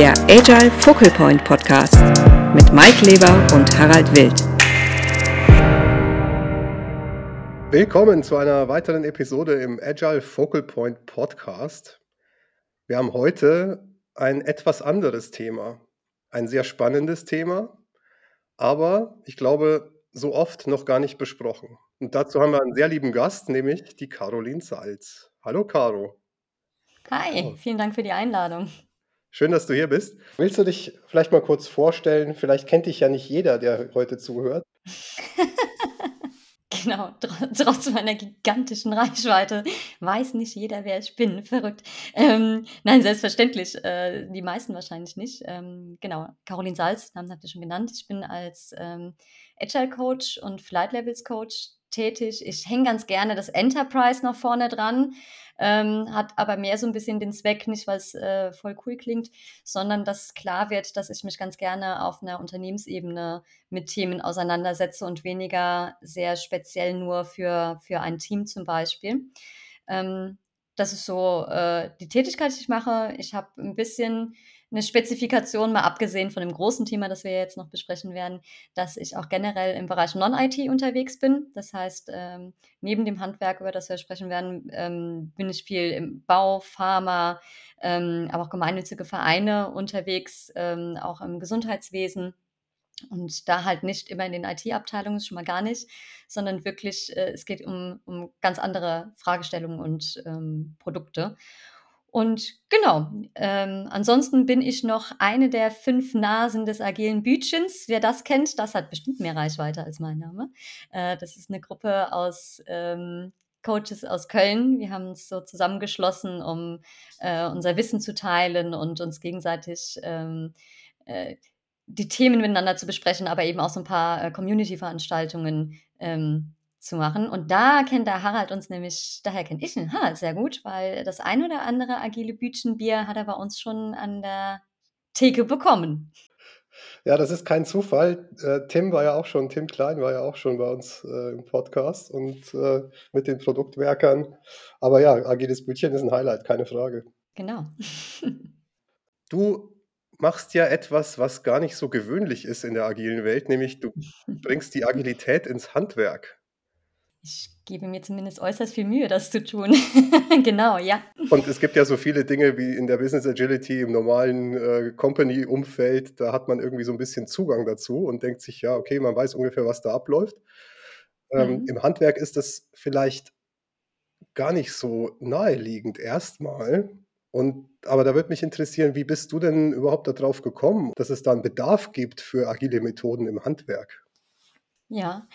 der Agile Focal Point Podcast mit Mike Leber und Harald Wild. Willkommen zu einer weiteren Episode im Agile Focal Point Podcast. Wir haben heute ein etwas anderes Thema, ein sehr spannendes Thema, aber ich glaube, so oft noch gar nicht besprochen. Und dazu haben wir einen sehr lieben Gast, nämlich die Caroline Salz. Hallo Caro. Hi, vielen Dank für die Einladung. Schön, dass du hier bist. Willst du dich vielleicht mal kurz vorstellen? Vielleicht kennt dich ja nicht jeder, der heute zuhört. genau, trotz meiner gigantischen Reichweite weiß nicht jeder, wer ich bin. Verrückt. Ähm, nein, selbstverständlich. Äh, die meisten wahrscheinlich nicht. Ähm, genau, Caroline Salz, Namen habt ihr schon genannt. Ich bin als ähm, Agile Coach und Flight Levels Coach tätig. Ich hänge ganz gerne das Enterprise noch vorne dran, ähm, hat aber mehr so ein bisschen den Zweck, nicht weil es äh, voll cool klingt, sondern dass klar wird, dass ich mich ganz gerne auf einer Unternehmensebene mit Themen auseinandersetze und weniger sehr speziell nur für, für ein Team zum Beispiel. Ähm, das ist so äh, die Tätigkeit, die ich mache. Ich habe ein bisschen eine Spezifikation, mal abgesehen von dem großen Thema, das wir jetzt noch besprechen werden, dass ich auch generell im Bereich Non-IT unterwegs bin. Das heißt, ähm, neben dem Handwerk, über das wir sprechen werden, ähm, bin ich viel im Bau, Pharma, ähm, aber auch gemeinnützige Vereine unterwegs, ähm, auch im Gesundheitswesen. Und da halt nicht immer in den IT-Abteilungen, schon mal gar nicht, sondern wirklich, äh, es geht um, um ganz andere Fragestellungen und ähm, Produkte. Und genau, ähm, ansonsten bin ich noch eine der fünf Nasen des agilen Bütchens. Wer das kennt, das hat bestimmt mehr Reichweite als mein Name. Äh, das ist eine Gruppe aus ähm, Coaches aus Köln. Wir haben uns so zusammengeschlossen, um äh, unser Wissen zu teilen und uns gegenseitig ähm, äh, die Themen miteinander zu besprechen, aber eben auch so ein paar äh, Community-Veranstaltungen ähm, zu machen. Und da kennt der Harald uns nämlich, daher kenne ich den Harald sehr gut, weil das ein oder andere agile Bütchenbier hat er bei uns schon an der Theke bekommen. Ja, das ist kein Zufall. Äh, Tim war ja auch schon, Tim Klein war ja auch schon bei uns äh, im Podcast und äh, mit den Produktwerkern. Aber ja, agiles Bütchen ist ein Highlight, keine Frage. Genau. du machst ja etwas, was gar nicht so gewöhnlich ist in der agilen Welt, nämlich du bringst die Agilität ins Handwerk. Ich gebe mir zumindest äußerst viel Mühe, das zu tun. genau, ja. Und es gibt ja so viele Dinge wie in der Business Agility im normalen äh, Company-Umfeld, da hat man irgendwie so ein bisschen Zugang dazu und denkt sich, ja, okay, man weiß ungefähr, was da abläuft. Ähm, mhm. Im Handwerk ist das vielleicht gar nicht so naheliegend erstmal. Und, aber da würde mich interessieren, wie bist du denn überhaupt darauf gekommen, dass es da einen Bedarf gibt für agile Methoden im Handwerk? Ja,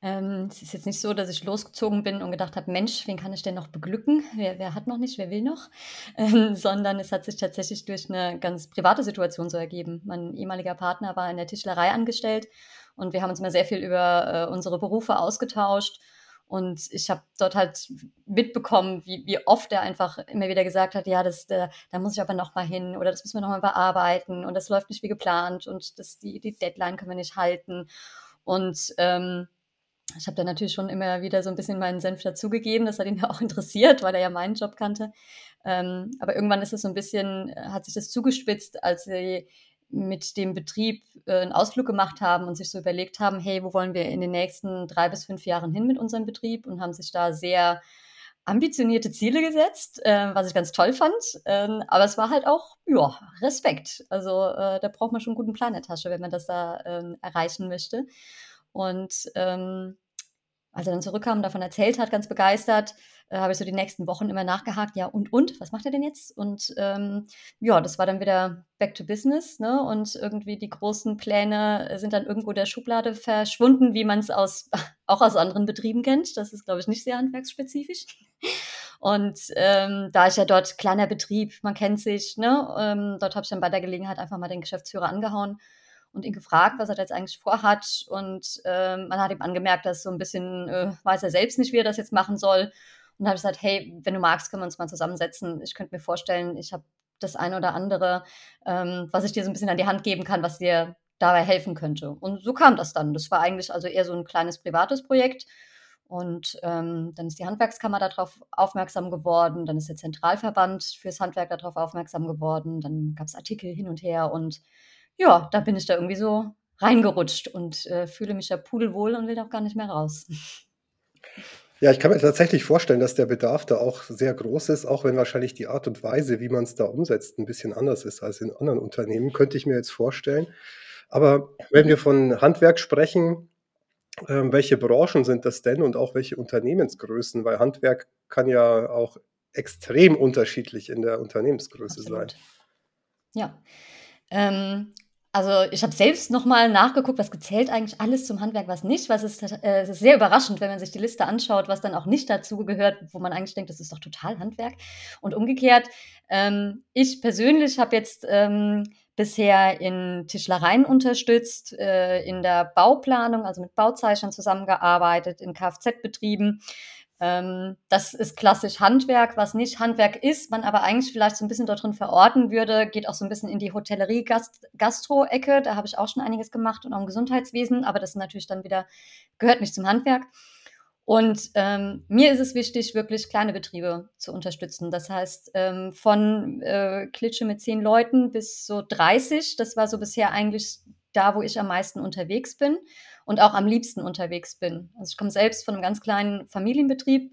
ähm, es ist jetzt nicht so, dass ich losgezogen bin und gedacht habe, Mensch, wen kann ich denn noch beglücken? Wer, wer hat noch nicht, wer will noch? Ähm, sondern es hat sich tatsächlich durch eine ganz private Situation so ergeben. Mein ehemaliger Partner war in der Tischlerei angestellt und wir haben uns immer sehr viel über äh, unsere Berufe ausgetauscht. Und ich habe dort halt mitbekommen, wie, wie oft er einfach immer wieder gesagt hat, ja, das, da, da muss ich aber noch mal hin oder das müssen wir noch mal bearbeiten und das läuft nicht wie geplant und das, die, die Deadline können wir nicht halten. Und ähm, ich habe da natürlich schon immer wieder so ein bisschen meinen Senf dazugegeben. Das hat ihn ja auch interessiert, weil er ja meinen Job kannte. Ähm, aber irgendwann ist es so ein bisschen, äh, hat sich das zugespitzt, als sie mit dem Betrieb äh, einen Ausflug gemacht haben und sich so überlegt haben, hey, wo wollen wir in den nächsten drei bis fünf Jahren hin mit unserem Betrieb und haben sich da sehr ambitionierte Ziele gesetzt, äh, was ich ganz toll fand. Ähm, aber es war halt auch, ja, Respekt. Also äh, da braucht man schon einen guten Plan in der Tasche, wenn man das da ähm, erreichen möchte. Und ähm, als er dann zurückkam und davon erzählt hat, ganz begeistert, äh, habe ich so die nächsten Wochen immer nachgehakt, ja und und, was macht er denn jetzt? Und ähm, ja, das war dann wieder back to business, ne? Und irgendwie die großen Pläne sind dann irgendwo der Schublade verschwunden, wie man es aus auch aus anderen Betrieben kennt. Das ist, glaube ich, nicht sehr handwerksspezifisch. Und ähm, da ich ja dort kleiner Betrieb, man kennt sich, ne? Ähm, dort habe ich dann bei der Gelegenheit einfach mal den Geschäftsführer angehauen und ihn gefragt, was er jetzt eigentlich vorhat. Und ähm, man hat ihm angemerkt, dass so ein bisschen äh, weiß er selbst nicht, wie er das jetzt machen soll. Und habe gesagt, hey, wenn du magst, können wir uns mal zusammensetzen. Ich könnte mir vorstellen, ich habe das eine oder andere, ähm, was ich dir so ein bisschen an die Hand geben kann, was dir dabei helfen könnte. Und so kam das dann. Das war eigentlich also eher so ein kleines privates Projekt. Und ähm, dann ist die Handwerkskammer darauf aufmerksam geworden, dann ist der Zentralverband fürs Handwerk darauf aufmerksam geworden, dann gab es Artikel hin und her und ja, da bin ich da irgendwie so reingerutscht und äh, fühle mich ja pudelwohl und will auch gar nicht mehr raus. Ja, ich kann mir tatsächlich vorstellen, dass der Bedarf da auch sehr groß ist, auch wenn wahrscheinlich die Art und Weise, wie man es da umsetzt, ein bisschen anders ist als in anderen Unternehmen, könnte ich mir jetzt vorstellen. Aber wenn wir von Handwerk sprechen, ähm, welche Branchen sind das denn und auch welche Unternehmensgrößen? Weil Handwerk kann ja auch extrem unterschiedlich in der Unternehmensgröße Absolut. sein. Ja. Ähm, also, ich habe selbst noch mal nachgeguckt, was gezählt eigentlich alles zum Handwerk, was nicht, Was ist äh, es ist sehr überraschend, wenn man sich die Liste anschaut, was dann auch nicht dazu gehört, wo man eigentlich denkt, das ist doch total Handwerk. Und umgekehrt, ähm, ich persönlich habe jetzt, ähm, bisher in Tischlereien unterstützt, äh, in der Bauplanung, also mit Bauzeichnern zusammengearbeitet, in Kfz-Betrieben. Ähm, das ist klassisch Handwerk. Was nicht Handwerk ist, man aber eigentlich vielleicht so ein bisschen dort drin verorten würde, geht auch so ein bisschen in die Hotellerie, Gast Gastro-Ecke. Da habe ich auch schon einiges gemacht und auch im Gesundheitswesen, aber das ist natürlich dann wieder gehört nicht zum Handwerk. Und ähm, mir ist es wichtig, wirklich kleine Betriebe zu unterstützen. Das heißt, ähm, von äh, Klitsche mit zehn Leuten bis so 30. Das war so bisher eigentlich da, wo ich am meisten unterwegs bin und auch am liebsten unterwegs bin. Also ich komme selbst von einem ganz kleinen Familienbetrieb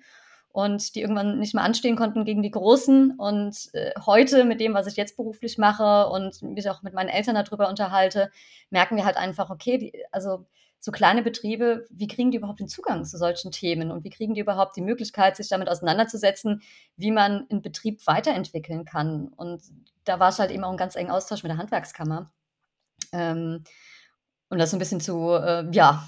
und die irgendwann nicht mehr anstehen konnten gegen die Großen. Und äh, heute mit dem, was ich jetzt beruflich mache und mich auch mit meinen Eltern darüber unterhalte, merken wir halt einfach, okay, die, also so kleine Betriebe, wie kriegen die überhaupt den Zugang zu solchen Themen und wie kriegen die überhaupt die Möglichkeit, sich damit auseinanderzusetzen, wie man einen Betrieb weiterentwickeln kann. Und da war es halt eben auch ein ganz engen Austausch mit der Handwerkskammer. Ähm, um das so ein bisschen zu, äh, ja,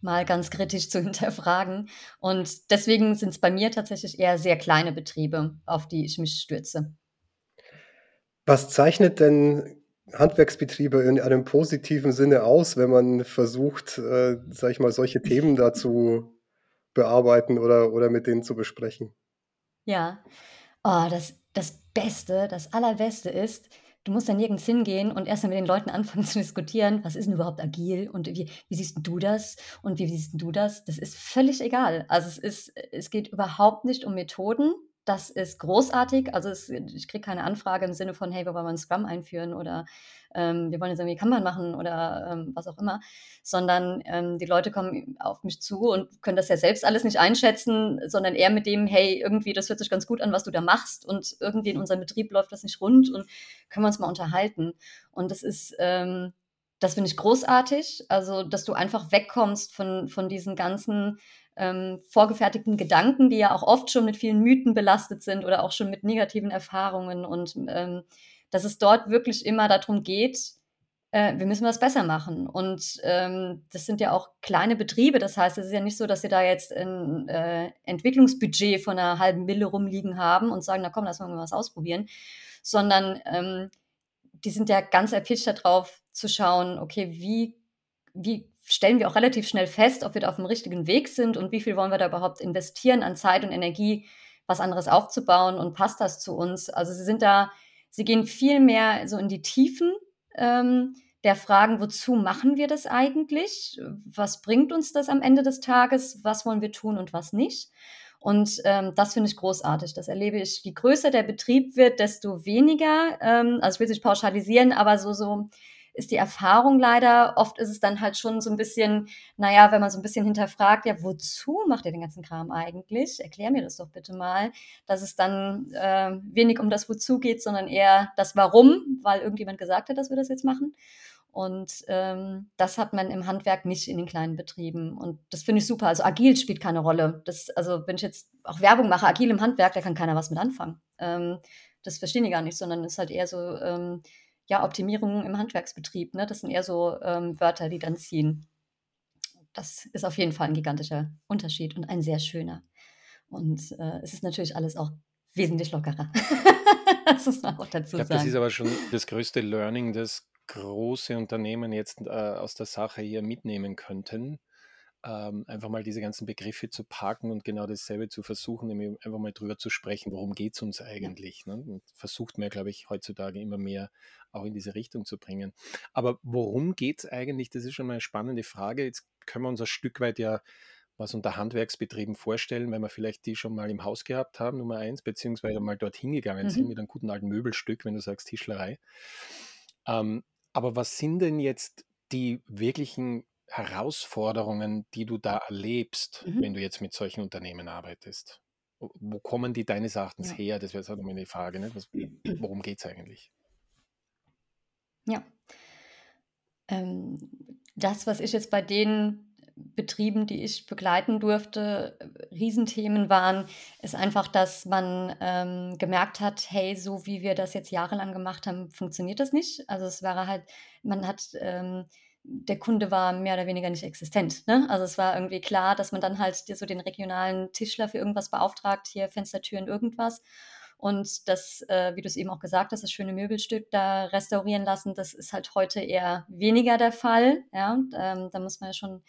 mal ganz kritisch zu hinterfragen. Und deswegen sind es bei mir tatsächlich eher sehr kleine Betriebe, auf die ich mich stürze. Was zeichnet denn Handwerksbetriebe in einem positiven Sinne aus, wenn man versucht, äh, sage ich mal, solche Themen da zu bearbeiten oder oder mit denen zu besprechen? Ja. Oh, das das Beste, das Allerbeste ist Du musst da nirgends hingehen und erst mal mit den Leuten anfangen zu diskutieren: „Was ist denn überhaupt agil und wie wie siehst du das und wie siehst du das?“ Das ist völlig egal. Also, es ist es geht überhaupt nicht um Methoden. Das ist großartig. Also, es ich kriege keine Anfrage im Sinne von: „Hey, wir wollen mal 'n Scrum einführen“ oder, ähm, „Wir wollen jetzt irgendwie Kanban machen“ oder, ähm, was auch immer, sondern, ähm, die Leute kommen auf mich zu und können das ja selbst alles nicht einschätzen, sondern eher mit dem: „Hey, irgendwie, das hört sich ganz gut an, was du da machst und irgendwie in unserem Betrieb läuft das nicht rund und können wir uns mal unterhalten?“ Und das ist, ähm das finde ich großartig, also, dass du einfach wegkommst von von diesen ganzen, ähm, vorgefertigten Gedanken, die ja auch oft schon mit vielen Mythen belastet sind oder auch schon mit negativen Erfahrungen und, ähm, dass es dort wirklich immer darum geht, äh, wir müssen was besser machen. Und, ähm, das sind ja auch kleine Betriebe. Das heißt, es ist ja nicht so, dass sie da jetzt ein äh, Entwicklungsbudget von einer halben Mille rumliegen haben und sagen: „Na komm, lass mal was ausprobieren“, sondern, ähm, die sind ja ganz erpicht darauf zu schauen, okay, wie wie stellen wir auch relativ schnell fest, ob wir da auf dem richtigen Weg sind und wie viel wollen wir da überhaupt investieren an Zeit und Energie, was anderes aufzubauen und passt das zu uns? Also, sie sind da sie gehen viel mehr so in die Tiefen, ähm, der Fragen: „Wozu machen wir das eigentlich? Was bringt uns das am Ende des Tages? Was wollen wir tun und was nicht?“ Und, ähm, das finde ich großartig. Das erlebe ich je größer der Betrieb wird, desto weniger, ähm also, ich will es nicht pauschalisieren, aber so so ist die Erfahrung leider. Oft ist es dann halt schon so ein bisschen naja, wenn man so ein bisschen hinterfragt: „Ja, wozu macht ihr den ganzen Kram eigentlich? Erklär mir das doch bitte mal.“ Dass es dann, äh, wenig um das Wozu geht, sondern eher das Warum, weil irgendjemand gesagt hat, dass wir das jetzt machen. Und, ähm, das hat man im Handwerk nicht in den kleinen Betrieben und das finde ich super. Also, agil spielt keine Rolle. Das also, wenn ich jetzt auch Werbung mache, agil im Handwerk, da kann keiner was mit anfangen. Ähm, das verstehen die gar nicht, sondern ist halt eher so, ähm, ja, Optimierung im Handwerksbetrieb, ne? Das sind eher so, ähm, Wörter, die dann ziehen. Das ist auf jeden Fall ein gigantischer Unterschied und ein sehr schöner. Und, äh, es ist natürlich alles auch wesentlich lockerer. Das muss man auch Ich dazu glaube, das ist sagen. aber schon das größte Learning, das große Unternehmen jetzt äh, aus der Sache hier mitnehmen könnten. Ähm, einfach mal diese ganzen Begriffe zu parken und genau dasselbe zu versuchen, nämlich einfach mal drüber zu sprechen, worum geht es uns eigentlich. Ne? Und versucht man, glaube ich, heutzutage immer mehr auch in diese Richtung zu bringen. Aber worum geht es eigentlich? Das ist schon mal eine spannende Frage. Jetzt können wir uns ein Stück weit ja was unter Handwerksbetrieben vorstellen, wenn wir vielleicht die schon mal im Haus gehabt haben, Nummer eins, beziehungsweise mal dorthin gegangen sind Mhm. mit einem guten alten Möbelstück, wenn du sagst Tischlerei. Ähm, aber was sind denn jetzt die wirklichen Herausforderungen, die du da erlebst, Mhm. wenn du jetzt mit solchen Unternehmen arbeitest? Wo wo kommen die deines Erachtens Ja. her? Das wäre jetzt halt nochmal die Frage, ne? Was, worum geht es eigentlich? Ja. Ähm, das, was ich jetzt bei den Betrieben, die ich begleiten durfte, äh, Riesenthemen waren, ist einfach, dass man ähm, gemerkt hat, hey, so wie wir das jetzt jahrelang gemacht haben, funktioniert das nicht. Also es war halt, man hat, ähm, der Kunde war mehr oder weniger nicht existent. Ne? Also es war irgendwie klar, dass man dann halt so den regionalen Tischler für irgendwas beauftragt, hier Fenstertüren, irgendwas. Und das, äh, wie du es eben auch gesagt hast, das schöne Möbelstück da restaurieren lassen, das ist halt heute eher weniger der Fall. Ja, ähm, da muss man ja schon,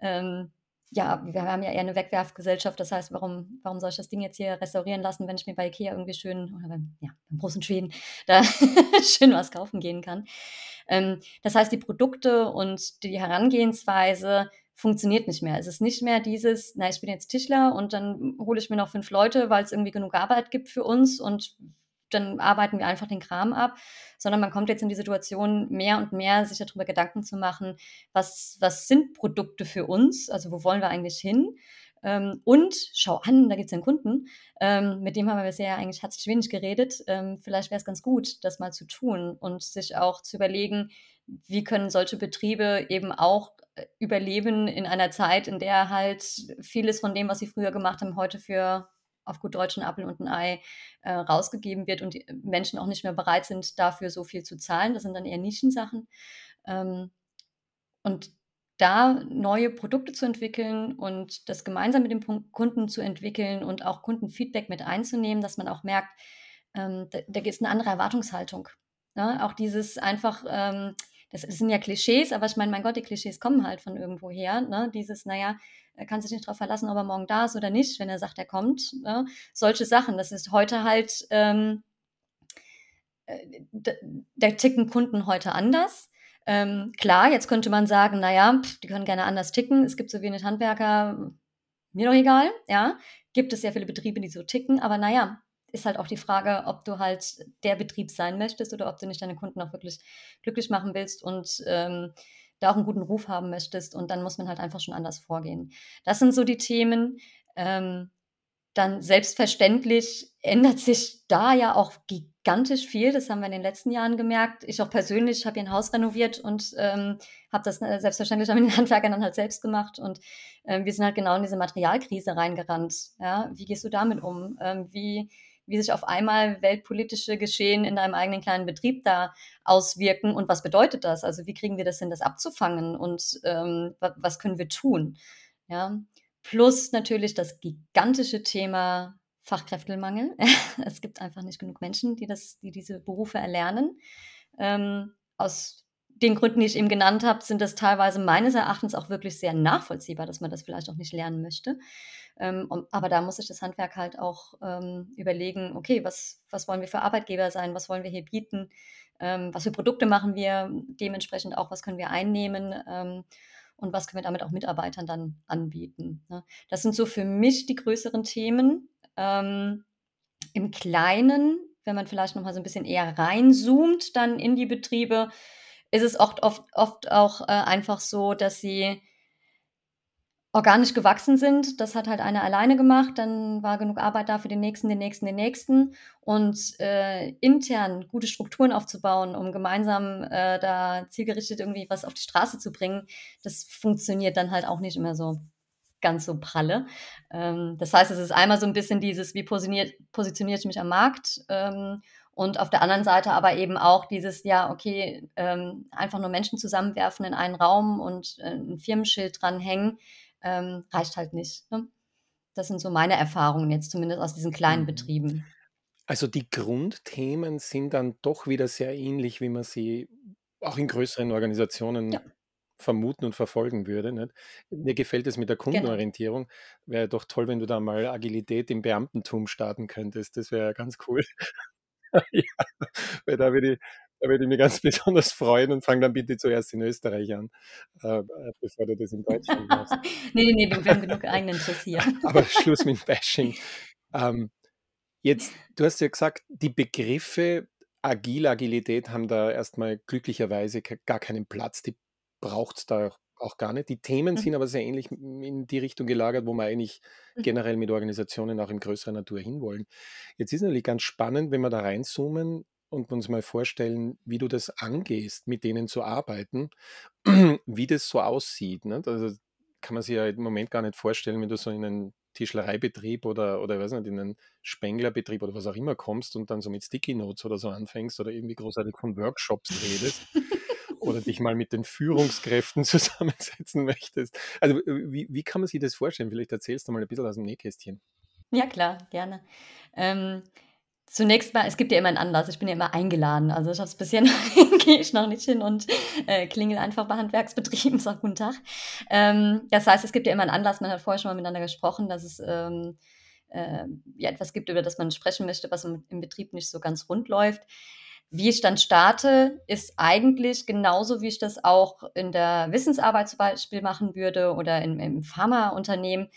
ähm, ja, wir haben ja eher eine Wegwerfgesellschaft. Das heißt, warum, warum soll ich das Ding jetzt hier restaurieren lassen, wenn ich mir bei Ikea irgendwie schön oder beim, ja, beim großen Schweden da schön was kaufen gehen kann? Ähm, das heißt, die Produkte und die Herangehensweise funktioniert nicht mehr. Es ist nicht mehr dieses, na, ich bin jetzt Tischler und dann hole ich mir noch fünf Leute, weil es irgendwie genug Arbeit gibt für uns und dann arbeiten wir einfach den Kram ab, sondern man kommt jetzt in die Situation, mehr und mehr sich darüber Gedanken zu machen, was, was sind Produkte für uns, also wo wollen wir eigentlich hin? Ähm, und schau an, da gibt es einen Kunden, ähm, mit dem haben wir bisher eigentlich herzlich wenig geredet. Ähm, vielleicht wäre es ganz gut, das mal zu tun und sich auch zu überlegen, wie können solche Betriebe eben auch äh, überleben in einer Zeit, in der halt vieles von dem, was sie früher gemacht haben, heute für auf gut Deutsch ein Apfel und ein Ei äh, rausgegeben wird und die Menschen auch nicht mehr bereit sind, dafür so viel zu zahlen. Das sind dann eher Nischensachen. Ähm, und da neue Produkte zu entwickeln und das gemeinsam mit dem Kunden zu entwickeln und auch Kundenfeedback mit einzunehmen, dass man auch merkt, ähm, da, da ist eine andere Erwartungshaltung. Ne? Auch dieses einfach, ähm, das, sind ja Klischees, aber ich meine, mein Gott, die Klischees kommen halt von irgendwoher. Ne? Dieses, naja, er kann sich nicht darauf verlassen, ob er morgen da ist oder nicht, wenn er sagt, er kommt. Ne? Solche Sachen. Das ist heute halt, ähm, äh, da ticken Kunden heute anders. Ähm, klar, jetzt könnte man sagen, naja, pf, die können gerne anders ticken. Es gibt so wenig Handwerker, mir doch egal, ja. Gibt es sehr viele Betriebe, die so ticken, aber naja, ist halt auch die Frage, ob du halt der Betrieb sein möchtest oder ob du nicht deine Kunden auch wirklich glücklich machen willst und ähm, da auch einen guten Ruf haben möchtest. Und dann muss man halt einfach schon anders vorgehen. Das sind so die Themen. Ähm, dann selbstverständlich ändert sich da ja auch gigantisch viel. Das haben wir in den letzten Jahren gemerkt. Ich auch persönlich habe hier ein Haus renoviert und ähm, habe das äh, selbstverständlich mit den Handwerkern dann halt selbst gemacht. Und ähm, wir sind halt genau in diese Materialkrise reingerannt. Ja? Wie gehst du damit um? Ähm, wie, wie sich auf einmal weltpolitische Geschehen in deinem eigenen kleinen Betrieb da auswirken und was bedeutet das? Also wie kriegen wir das hin, das abzufangen und ähm, was können wir tun? Ja, Plus natürlich das gigantische Thema Fachkräftemangel. Es gibt einfach nicht genug Menschen, die, das, die diese Berufe erlernen. Ähm, aus den Gründen, die ich eben genannt habe, sind das teilweise meines Erachtens auch wirklich sehr nachvollziehbar, dass man das vielleicht auch nicht lernen möchte. Ähm, aber da muss sich das Handwerk halt auch ähm, überlegen, okay, was, was wollen wir für Arbeitgeber sein, was wollen wir hier bieten, ähm, was für Produkte machen wir, dementsprechend auch, was können wir einnehmen ähm, und was können wir damit auch Mitarbeitern dann anbieten. Ne? Das sind so für mich die größeren Themen. Ähm, Im Kleinen, wenn man vielleicht noch mal so ein bisschen eher reinzoomt dann in die Betriebe, ist es oft, oft, oft auch äh, einfach so, dass sie organisch gewachsen sind. Das hat halt einer alleine gemacht. Dann war genug Arbeit da für den nächsten, den nächsten, den nächsten. Und äh, intern gute Strukturen aufzubauen, um gemeinsam äh, da zielgerichtet irgendwie was auf die Straße zu bringen, das funktioniert dann halt auch nicht immer so ganz so pralle. Ähm, das heißt, es ist einmal so ein bisschen dieses, wie positioniert, positioniere ich mich am Markt? Ähm, und auf der anderen Seite aber eben auch dieses, ja, okay, ähm, einfach nur Menschen zusammenwerfen in einen Raum und äh, ein Firmenschild dranhängen, ähm, reicht halt nicht. Ne? Das sind so meine Erfahrungen jetzt zumindest aus diesen kleinen Mhm. Betrieben. Also die Grundthemen sind dann doch wieder sehr ähnlich, wie man sie auch in größeren Organisationen Ja. vermuten und verfolgen würde. Nicht? Mir gefällt es mit der Genau. Kundenorientierung. Wäre doch toll, wenn du da mal Agilität im Beamtentum starten könntest. Das wäre ganz cool. ja, weil da würde ich, Da würde ich mich ganz besonders freuen und fang dann bitte zuerst in Österreich an, äh, äh bevor du das in Deutschland machst. nee, nee, wir haben genug eigenen Schiss hier. Aber Schluss mit Bashing. Ähm, jetzt, du hast ja gesagt, die Begriffe Agil, Agilität haben da erstmal glücklicherweise gar keinen Platz. Die braucht es da auch gar nicht. Die Themen sind mhm. aber sehr ähnlich in die Richtung gelagert, wo wir eigentlich mhm. generell mit Organisationen auch in größerer Natur hinwollen. Jetzt ist natürlich ganz spannend, wenn wir da reinzoomen und uns mal vorstellen, wie du das angehst, mit denen zu arbeiten, wie das so aussieht. Ne? Also kann man sich ja im Moment gar nicht vorstellen, wenn du so in einen Tischlereibetrieb oder, oder weiß nicht, in einen Spenglerbetrieb oder was auch immer kommst und dann so mit Sticky Notes oder so anfängst oder irgendwie großartig von Workshops redest oder dich mal mit den Führungskräften zusammensetzen möchtest. Also wie, wie kann man sich das vorstellen? Vielleicht erzählst du mal ein bisschen aus dem Nähkästchen. Ja, klar, gerne. Ähm, zunächst mal, es gibt ja immer einen Anlass. Ich bin ja immer eingeladen. Also ich habe es bisher gehe ich noch nicht hin und äh, klingel einfach bei Handwerksbetrieben, sag guten Tag. Ähm, das heißt, es gibt ja immer einen Anlass. Man hat vorher schon mal miteinander gesprochen, dass es ähm, äh, ja, etwas gibt, über das man sprechen möchte, was im, im Betrieb nicht so ganz rund läuft. Wie ich dann starte, ist eigentlich genauso, wie ich das auch in der Wissensarbeit zum Beispiel machen würde oder im, im Pharmaunternehmen.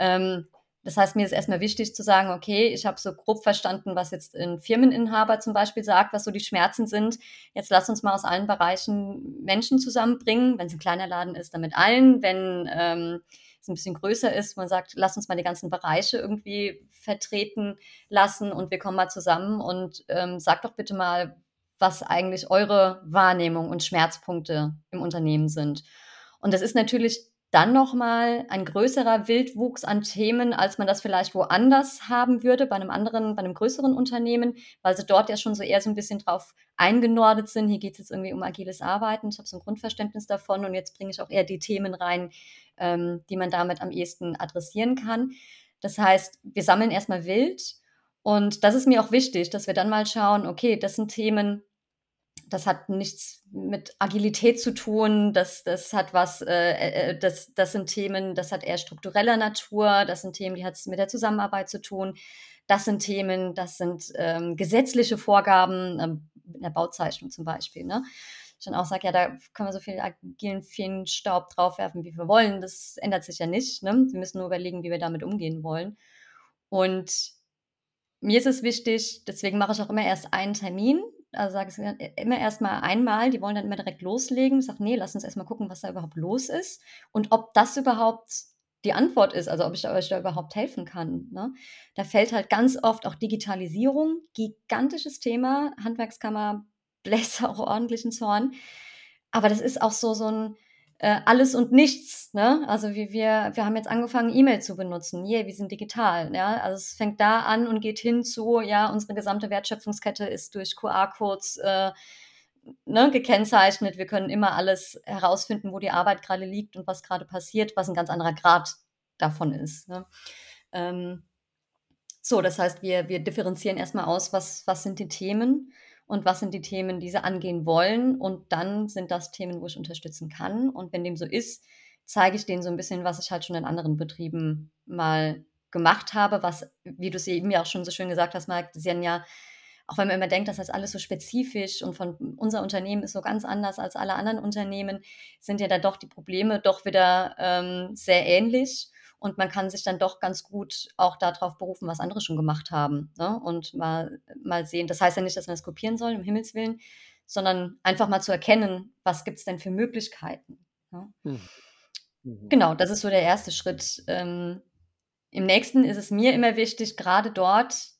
Ähm, das heißt, mir ist erstmal wichtig zu sagen, okay, ich habe so grob verstanden, was jetzt ein Firmeninhaber zum Beispiel sagt, was so die Schmerzen sind. Jetzt lass uns mal aus allen Bereichen Menschen zusammenbringen. Wenn es ein kleiner Laden ist, dann mit allen. Wenn ähm, es ein bisschen größer ist, man sagt, lass uns mal die ganzen Bereiche irgendwie vertreten lassen und wir kommen mal zusammen und ähm, sagt doch bitte mal, was eigentlich eure Wahrnehmung und Schmerzpunkte im Unternehmen sind. Und das ist natürlich dann nochmal ein größerer Wildwuchs an Themen, als man das vielleicht woanders haben würde, bei einem anderen, bei einem größeren Unternehmen, weil sie dort ja schon so eher so ein bisschen drauf eingenordet sind. Hier geht es jetzt irgendwie um agiles Arbeiten. Ich habe so ein Grundverständnis davon und jetzt bringe ich auch eher die Themen rein, ähm, die man damit am ehesten adressieren kann. Das heißt, wir sammeln erstmal wild und das ist mir auch wichtig, dass wir dann mal schauen, okay, das sind Themen, das hat nichts mit Agilität zu tun, das, das hat was, äh, äh, äh das, das sind Themen, das hat eher struktureller Natur, das sind Themen, die hat mit der Zusammenarbeit zu tun, das sind Themen, das sind ähm, gesetzliche Vorgaben, ähm, in der Bauzeichnung zum Beispiel, ne? Ich dann auch sage, ja, da können wir so viel agilen Feenstaub draufwerfen, wie wir wollen. Das ändert sich ja nicht. Ne? Wir müssen nur überlegen, wie wir damit umgehen wollen. Und mir ist es wichtig, deswegen mache ich auch immer erst einen Termin. Also sage ich äh, immer erst mal einmal, die wollen dann immer direkt loslegen. Ich sage, nee, lass uns erst mal gucken, was da überhaupt los ist und ob das überhaupt die Antwort ist, also ob ich euch da überhaupt helfen kann. Ne? Da fällt halt ganz oft auch Digitalisierung, gigantisches Thema. Handwerkskammer bläst auch ordentlich ins Horn. Aber das ist auch so, so ein, äh, alles und nichts. Ne? Also wie wir, wir haben jetzt angefangen, E-Mail zu benutzen. Yeah, wir sind digital. Ja? Also es fängt da an und geht hin zu, ja, unsere gesamte Wertschöpfungskette ist durch QR-Codes äh, ne, gekennzeichnet. Wir können immer alles herausfinden, wo die Arbeit gerade liegt und was gerade passiert, was ein ganz anderer Grad davon ist. Ne? Ähm, so, das heißt, wir, wir differenzieren erstmal aus, was, was sind die Themen und was sind die Themen, die sie angehen wollen. Und dann sind das Themen, wo ich unterstützen kann. Und wenn dem so ist, zeige ich denen so ein bisschen, was ich halt schon in anderen Betrieben mal gemacht habe, was, wie du es eben ja auch schon so schön gesagt hast, Marc, sie haben ja, auch wenn man immer denkt, das ist alles so spezifisch und von unser Unternehmen ist so ganz anders als alle anderen Unternehmen, sind ja da doch die Probleme doch wieder ähm, sehr ähnlich. Und man kann sich dann doch ganz gut auch darauf berufen, was andere schon gemacht haben. Ne? Und mal, mal sehen. Das heißt ja nicht, dass man es kopieren soll, um Himmels Willen, sondern einfach mal zu erkennen, was gibt es denn für Möglichkeiten. Ne? Mhm. Mhm. Genau, das ist so der erste Schritt. Ähm, Im nächsten ist es mir immer wichtig, gerade dort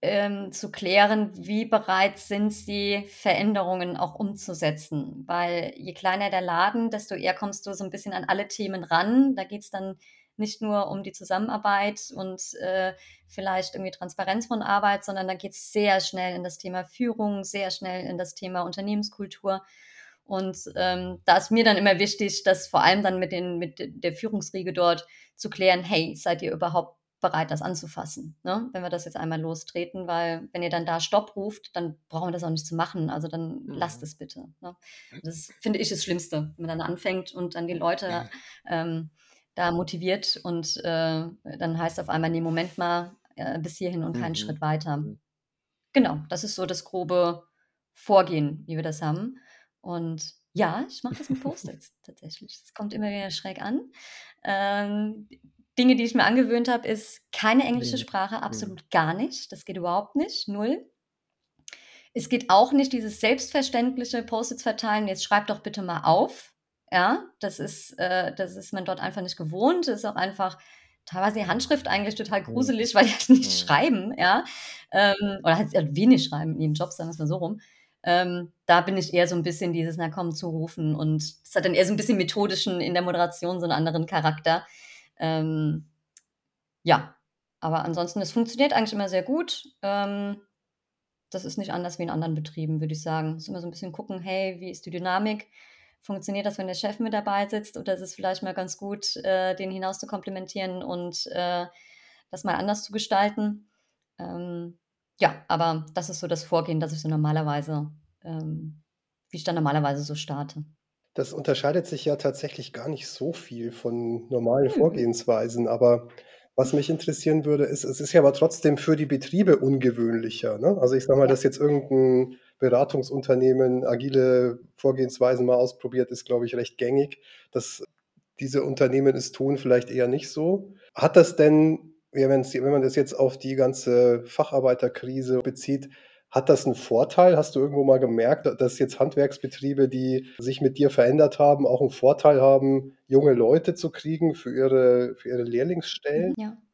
ähm, zu klären, wie bereit sind sie, Veränderungen auch umzusetzen. Weil je kleiner der Laden, desto eher kommst du so ein bisschen an alle Themen ran. Da geht es dann nicht nur um die Zusammenarbeit und äh, vielleicht irgendwie Transparenz von Arbeit, sondern da geht es sehr schnell in das Thema Führung, sehr schnell in das Thema Unternehmenskultur. Und ähm, da ist mir dann immer wichtig, das vor allem dann mit, den, mit der Führungsriege dort zu klären, hey, seid ihr überhaupt bereit, das anzufassen, ne? wenn wir das jetzt einmal lostreten, weil wenn ihr dann da Stopp ruft, dann brauchen wir das auch nicht zu machen, also dann mhm. lasst es bitte. Ne? Das finde ich das Schlimmste, wenn man dann anfängt und dann die Leute ähm, da motiviert und äh, dann heißt auf einmal, nee, Moment mal, äh, bis hierhin und keinen mhm. Schritt weiter. Mhm. Genau, das ist so das grobe Vorgehen, wie wir das haben. Und ja, ich mache das mit Post-its tatsächlich. Es kommt immer wieder schräg an. Ähm, Dinge, die ich mir angewöhnt habe, ist keine englische. Sprache, Mhm. absolut gar nicht. Das geht überhaupt nicht, null. Es geht auch nicht dieses selbstverständliche Post-its verteilen, jetzt schreib doch bitte mal auf. Ja, das ist, äh, das ist man dort einfach nicht gewohnt. Das ist auch einfach teilweise die Handschrift eigentlich total Mhm. gruselig, weil die halt nicht Mhm. schreiben, ja. Ähm, oder halt halt wenig schreiben in ihrem Job, sagen wir's mal so rum. Ähm, da bin ich eher so 'n bisschen dieses: „Na komm, zurufen“ und das hat dann eher so 'n bisschen methodischen in der Moderation so 'n anderen Charakter. Ähm, ja, aber ansonsten, es funktioniert eigentlich immer sehr gut. Ähm, das ist nicht anders wie in anderen Betrieben, würde ich sagen. Ist immer so 'n bisschen gucken: „Hey, wie ist die Dynamik? Funktioniert das, wenn der Chef mit dabei sitzt oder ist es vielleicht mal ganz gut, äh, den hinaus zu komplimentieren und, äh, das mal anders zu gestalten?“ Ähm, ja, aber das ist so das Vorgehen, das ich so normalerweise ähm, wie ich dann normalerweise so starte. Das unterscheidet sich ja tatsächlich gar nicht so viel von normalen Mhm. Vorgehensweisen, aber was mich interessieren würde, ist es ist ja aber trotzdem für die Betriebe ungewöhnlicher, ne? Also, ich sage mal, dass jetzt irgend 'n Beratungsunternehmen agile Vorgehensweisen mal ausprobiert, ist, glaube ich, recht gängig. Dass diese Unternehmen es tun, vielleicht eher nicht so. Hat das denn, wenn man das jetzt auf die ganze Facharbeiterkrise bezieht, hat das 'n Vorteil? Hast du irgendwo mal gemerkt, da dass jetzt Handwerksbetriebe, die sich mit dir verändert haben, auch 'n Vorteil haben, junge Leute zu kriegen für ihre für ihre Lehrlingsstellen? ja.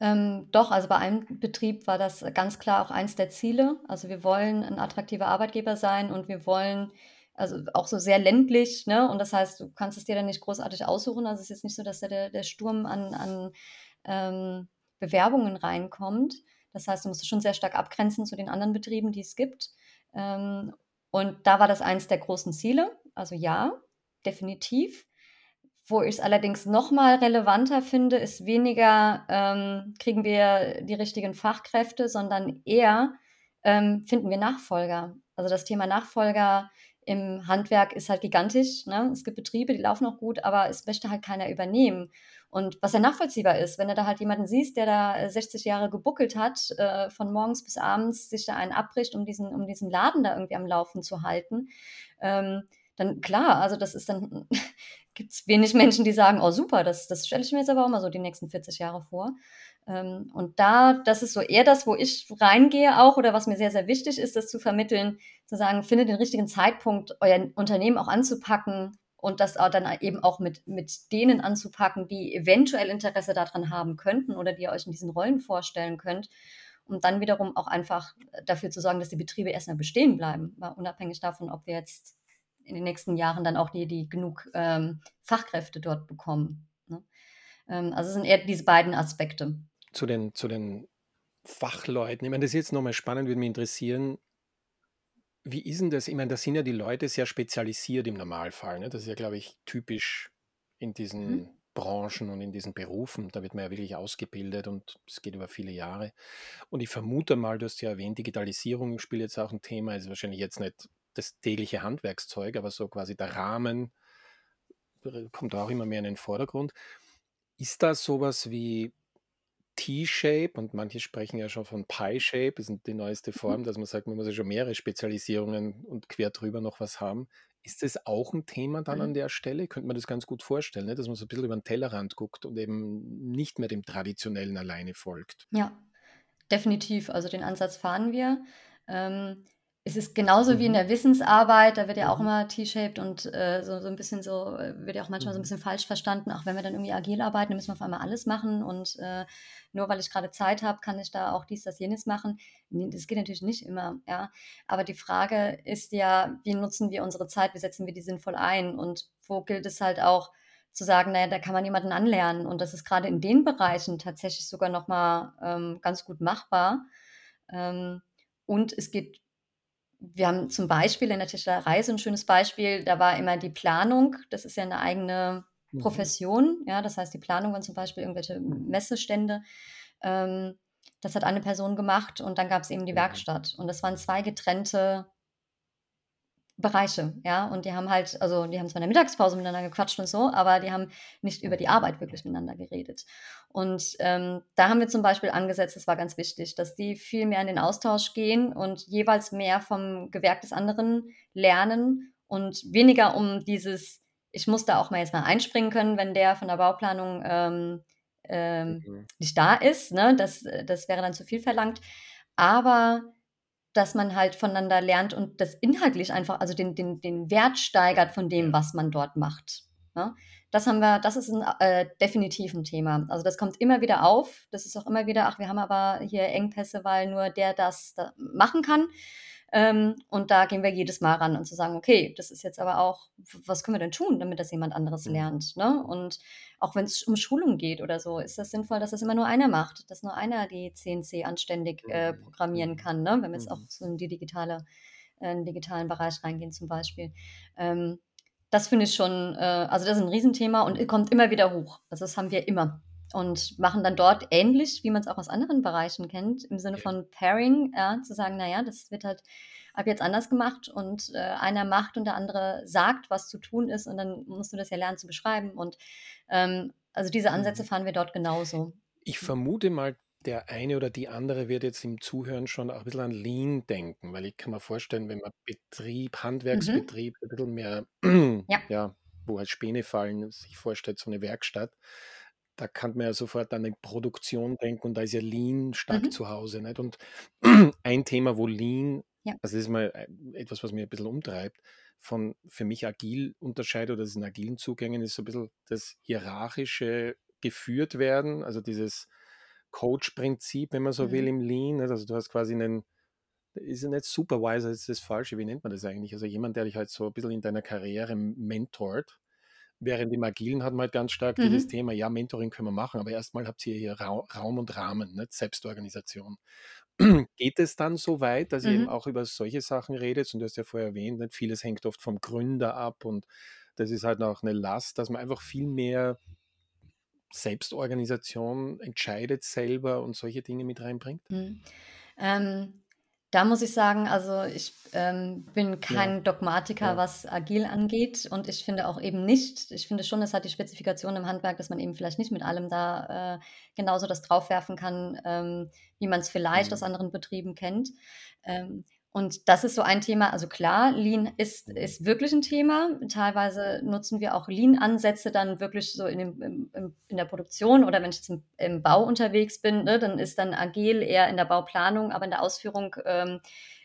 Ähm, doch, also bei einem Betrieb war das ganz klar auch eins der Ziele. Also, wir wollen 'n attraktiver Arbeitgeber sein und wir wollen also auch so sehr ländlich, ne? Und das heißt, du kannst es dir dann nicht großartig aussuchen. Also, es ist jetzt nicht so, dass da der der Sturm an an, ähm, Bewerbungen reinkommt. Das heißt, du musst dich schon sehr stark abgrenzen zu den anderen Betrieben, die es gibt. Ähm, und da war das eins der großen Ziele. Also ja, definitiv. Wo ich's allerdings noch mal relevanter finde, ist weniger, ähm, kriegen wir die richtigen Fachkräfte, sondern eher, ähm, finden wir Nachfolger. Also, das Thema Nachfolger im Handwerk ist halt gigantisch, ne? Es gibt Betriebe, die laufen noch gut, aber es möchte halt keiner übernehmen. Und was ja nachvollziehbar ist, wenn du da halt jemanden siehst, der da, äh, 60 Jahre gebuckelt hat, äh, von morgens bis abends sich da einen abbricht, um diesen um diesen Laden da irgendwie am Laufen zu halten, ähm, dann klar, also das ist dann gibt's wenig Menschen, die sagen: „Oh super, das das stelle ich mir jetzt aber auch mal so die nächsten 40 Jahre vor.“ Ähm, und da das ist so eher das, wo ich reingehe auch oder was mir sehr, sehr wichtig ist, das zu vermitteln, zu sagen: „Findet den richtigen Zeitpunkt, euer Unternehmen auch anzupacken und das auch dann eben auch mit mit denen anzupacken, die eventuell Interesse da dran haben könnten oder die ihr euch in diesen Rollen vorstellen könnt.“ Und dann wiederum auch einfach dafür zu sorgen, dass die Betriebe erst mal bestehen bleiben, unabhängig davon, ob wir jetzt in den nächsten Jahren dann auch die die genug, ähm, Fachkräfte dort bekommen, ne? Ähm, also, es sind eher diese beiden Aspekte. Zu den zu den Fachleuten. Ich meine, das ist jetzt noch mal spannend, würde mich interessieren wie ist 'n das? Ich meine, da sind ja die Leute sehr spezialisiert im Normalfall, ne? Das ist ja, glaube ich, typisch in diesen Mhm. Branchen und in diesen Berufen. Da wird man ja wirklich ausgebildet und es geht über viele Jahre. Und ich vermute mal, du hast ja erwähnt, Digitalisierung spielt jetzt auch 'n Thema, ist wahrscheinlich jetzt nicht das tägliche Handwerkszeug, aber so quasi der Rahmen r kommt auch immer mehr in den Vordergrund. Ist da so was wie T-Shape und manche sprechen ja schon von Pi-Shape, das sind die neueste Form, Mhm. dass man sagt, man muss ja schon mehrere Spezialisierungen und quer drüber noch was haben. Ist das auch 'n Thema dann an Mhm. der Stelle? Könnte man das ganz gut vorstellen, ne, dass man so 'n bisschen über 'n Tellerrand guckt und eben nicht mehr dem Traditionellen alleine folgt? Ja, definitiv. Also, den Ansatz fahren wir. Ähm, es ist genauso wie in Mhm. der Wissensarbeit, da wird ja auch Mhm. immer T-shaped und, äh, so so 'n bisschen so äh, wird ja auch manchmal so 'n Mhm. bisschen falsch verstanden. Auch wenn wir dann irgendwie agil arbeiten, dann müssen wir auf einmal alles machen und, äh, nur weil ich grade Zeit habe, kann ich da auch dies, das, jenes machen. Ne, das geht natürlich nicht immer, ja. Aber die Frage ist ja: Wie nutzen wir unsere Zeit? Wie setzen wir die sinnvoll ein? Und wo gilt es halt auch zu sagen: „Na ja, da kann man jemanden anlernen.“ Und das ist grade in den Bereichen tatsächlich sogar noch mal, ähm, ganz gut machbar. Ähm, und es geht wir haben zum Beispiel in der Tischlerei so 'n schönes Beispiel, da war immer die Planung das ist ja 'ne eigene Mhm. Profession, ja? Das heißt, die Planung waren zum Beispiel irgendwelche Messestände. Ähm, das hat eine Person gemacht und dann gab's eben die Mhm. Werkstatt. Und das waren 2 getrennte Bereiche, ja. Und die haben halt also, die haben zwar in der Mittagspause miteinander gequatscht und so, aber die haben nicht über die Arbeit wirklich miteinander geredet. Und, ähm, da haben wir zum Beispiel angesetzt, das war ganz wichtig, dass die viel mehr in den Austausch gehen und jeweils mehr vom Gewerk des anderen lernen und weniger um dieses ich muss da auch mal jetzt mal einspringen können, wenn der von der Bauplanung, ähm, ähm, Mhm. nicht da ist, ne? Das das wäre dann zu viel verlangt. Aber dass man halt voneinander lernt und das inhaltlich einfach also den den den Wert steigert von dem, was man dort macht, ne? Das haben wir das ist 'n äh, definitiv 'n Thema. Also, das kommt immer wieder auf. Das ist auch immer wieder: „Ach, wir haben aber hier Engpässe, weil nur der das da machen kann.“ Ähm, und da gehen wir jedes Mal ran und zu sagen: „Okay, das ist jetzt aber auch was können wir denn tun, damit das jemand anderes Mhm. lernt“, ne? Und auch wenn's um Schulung geht oder so, ist das sinnvoll, dass das immer nur einer macht, dass nur einer die CNC anständig, äh, Mhm. programmieren Mhm. kann, ne? Wenn wir jetzt auch so in die digitale äh, in den digitalen Bereich reingehen zum Beispiel. Ähm, das finde ich schon äh, also das ist 'n Riesenthema und, kommt immer wieder hoch. Also, das haben wir immer und machen dann dort ähnlich, wie man's auch aus anderen Bereichen kennt, im Sinne von Pairing, ja, zu sagen: „Na ja, das wird halt ab jetzt anders gemacht und, äh, einer macht und der andere sagt, was zu tun ist und dann musst du das ja lernen zu beschreiben.“ Und, ähm, also diese Ansätze Mhm. fahren wir dort genauso. Ich Mhm. vermute mal, der eine oder die andere wird jetzt im Zuhören schon auch 'n bisschen an Lean denken, weil ich kann mir vorstellen, wenn man Betrieb Mhm. Handwerksbetrieb 'n bisschen mehr, Ja. ja, wo halt Späne fallen, sich vorstellt, so 'ne Werkstatt, da kann man ja sofort an die Produktion denken und da ist ja Lean stark Mhm. zu Hause, nicht? Und ein Thema, wo Lean Ja. also das ist mal, äh, etwas, was mich 'n bisschen umtreibt, von für mich agil unterscheidet oder diesen agilen Zugängen ist so 'n bisschen das hierarchische Geführtwerden, also dieses Coach-Prinzip, wenn man so will, Mhm. im Lean? Also, du hast quasi 'nen ist ja nicht Supervisor, ist das Falsche. Wie nennt man das eigentlich? Also jemand, der dich halt so 'n bisschen in deiner Karriere mentort. Während im Agilen hat man halt ganz stark dieses Mhm. Thema: „Ja, Mentoring können wir machen, aber erst mal habt ihr hier Rau Raum und Rahmen, nicht? Selbstorganisation.“ Geht es dann so weit, dass ihr eben Mhm. auch über solche Sachen redet? Und du hast ja vorher erwähnt, nicht vieles hängt oft vom Gründer ab und das ist halt auch 'ne Last, dass man einfach viel mehr Selbstorganisation entscheidet selber und solche Dinge mit reinbringt? Mhm. Ähm, da muss ich sagen, also ich, ähm, bin Ja. kein Dogmatiker, Ja. was agil angeht und ich finde auch eben nicht ich finde schon, es hat die Spezifikation im Handwerk, dass man eben vielleicht nicht mit allem da, äh, genauso das draufwerfen kann, ähm, wie man's vielleicht aus Mhm. anderen Betrieben kennt. Ähm, und das ist so ein Thema also klar, Lean ist Mhm. ist wirklich 'n Thema. Teilweise nutzen wir auch Lean-Ansätze dann wirklich so in dem im in der Produktion oder wenn ich jetzt im im Bau unterwegs bin, ne, dann ist dann agil eher in der Bauplanung, aber in der Ausführung, ähm,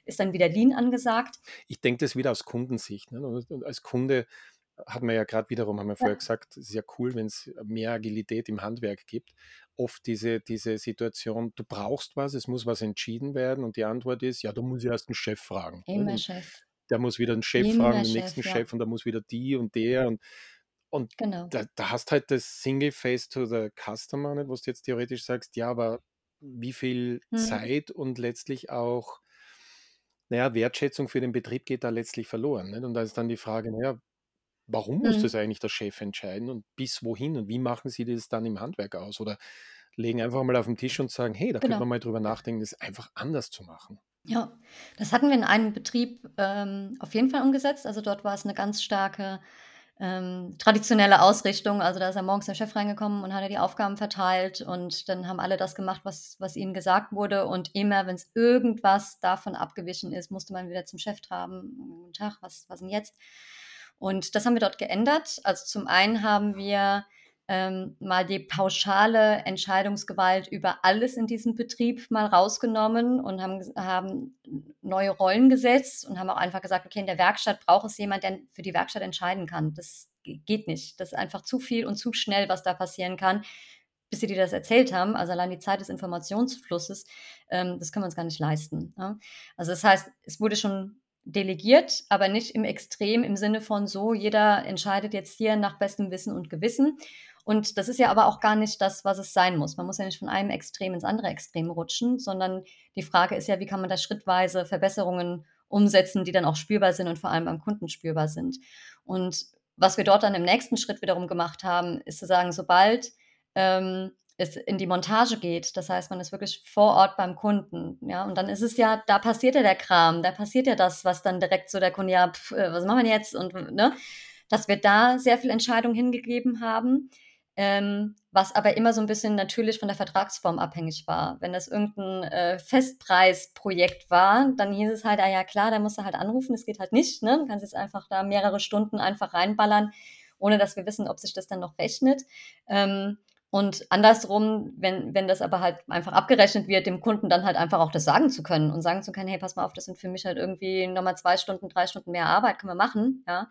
ist dann wieder Lean angesagt. Ich denke das wieder aus Kundensicht, ne? Als Kunde hat man ja grad wiederum haben wir vorher Ja. gesagt, es ist ja cool, wenn's mehr Agilität im Handwerk gibt. Oft diese diese Situation, du brauchst was, es muss was entschieden werden und die Antwort ist: „Ja, da muss ich erst 'n Chef fragen“, nicht? Immer Und Chef. der muss wieder 'n Chef fragen, Immer den nächsten Chef, ja. Chef und da muss wieder die und der und und Genau. da da hast halt das Single Face to the Customer nicht, wo du jetzt theoretisch sagst: „Ja, aber wie viel Mhm. Zeit und letztlich auch“ na ja, Wertschätzung für den Betrieb geht da letztlich verloren, nicht? Und da ist dann die Frage: „Na ja, warum muss das Mhm. eigentlich der Chef entscheiden und bis wohin und wie machen Sie das dann im Handwerk aus?“ Oder legen einfach mal auf'n Tisch und sagen: „Hey, da könnte man Genau. mal drüber nachdenken, das einfach anders zu machen.“ Ja, das hatten wir in einem Betrieb, ähm, auf jeden Fall umgesetzt. Also, dort war es 'ne ganz starke, ähm, traditionelle Ausrichtung. Also, da ist ja morgens der Chef reingekommen und hat ja die Aufgaben verteilt und dann haben alle das gemacht, was was ihnen gesagt wurde und immer, wenn's irgendwas davon abgewichen ist, musste man wieder zum Chef traben: „Guten Tag, was was 'n jetzt?“ Und das haben wir dort geändert. Also, zum einen haben wir, ähm, mal die pauschale Entscheidungsgewalt über alles in diesem Betrieb mal rausgenommen und haben haben neue Rollen gesetzt und haben auch einfach gesagt: „Okay, in der Werkstatt braucht es jemand, der für die Werkstatt entscheiden kann.“ Das geht nicht. Das ist einfach zu viel und zu schnell, was da passieren kann, bis sie dir das erzählt haben. Also, allein die Zeit des Informationsflusses, ähm, das können wir uns gar nicht leisten, ne? Also, das heißt, es wurde schon delegiert, aber nicht im Extrem im Sinne von so, jeder entscheidet jetzt hier nach bestem Wissen und Gewissen. Und das ist ja aber auch gar nicht das, was es sein muss. Man muss ja nicht von einem Extrem ins andere Extrem rutschen, sondern die Frage ist ja, wie kann man da schrittweise Verbesserungen umsetzen, die dann auch spürbar sind und vor allem beim Kunden spürbar sind. Und was wir dort dann im nächsten Schritt wiederum gemacht haben, ist zu sagen, sobald, ähm es in die Montage geht. Das heißt, man ist wirklich vor Ort beim Kunden, ja? Und dann ist es ja da passiert ja der Kram, da passiert ja das, was dann direkt so der Kunde: „Ja, pf, äh, was machen wir jetzt?“ und ne? Dass wir da sehr viel Entscheidung hingegeben haben, ähm, was aber immer so ein bisschen natürlich von der Vertragsform abhängig war. Wenn das irgendein äh, Festpreisprojekt war, dann hieß es halt: „Ah ja, klar, da musst du halt anrufen, das geht halt nicht, ne? Du kannst jetzt einfach da mehrere Stunden einfach reinballern, ohne dass wir wissen, ob sich das dann noch rechnet.“ Ähm, und andersrum, wenn wenn das aber halt einfach abgerechnet wird, dem Kunden dann halt einfach auch das sagen zu können und sagen zu können: „Hey, pass mal auf, das sind für mich halt irgendwie noch mal 2 Stunden, 3 Stunden mehr Arbeit, können wir machen“, ja?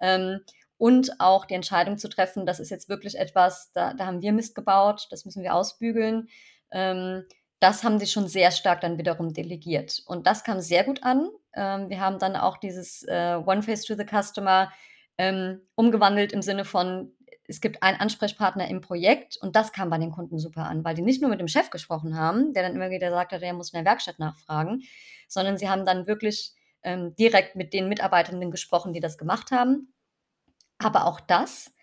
Ähm, und auch die Entscheidung zu treffen, das ist jetzt wirklich etwas, da da haben wir Mist gebaut, das müssen wir ausbügeln. Ähm, das haben sie schon sehr stark dann wiederum delegiert. Und das kam sehr gut an. Ähm, wir haben dann auch dieses, äh, One Face to the Customer, umgewandelt im Sinne von, es gibt einen Ansprechpartner im Projekt und das kam bei den Kunden super an, weil die nicht nur mit dem Chef gesprochen haben, der dann immer wieder gesagt hat, er muss in der Werkstatt nachfragen, sondern sie haben dann wirklich, ähm, direkt mit den Mitarbeitenden gesprochen, die das gemacht haben. Aber auch das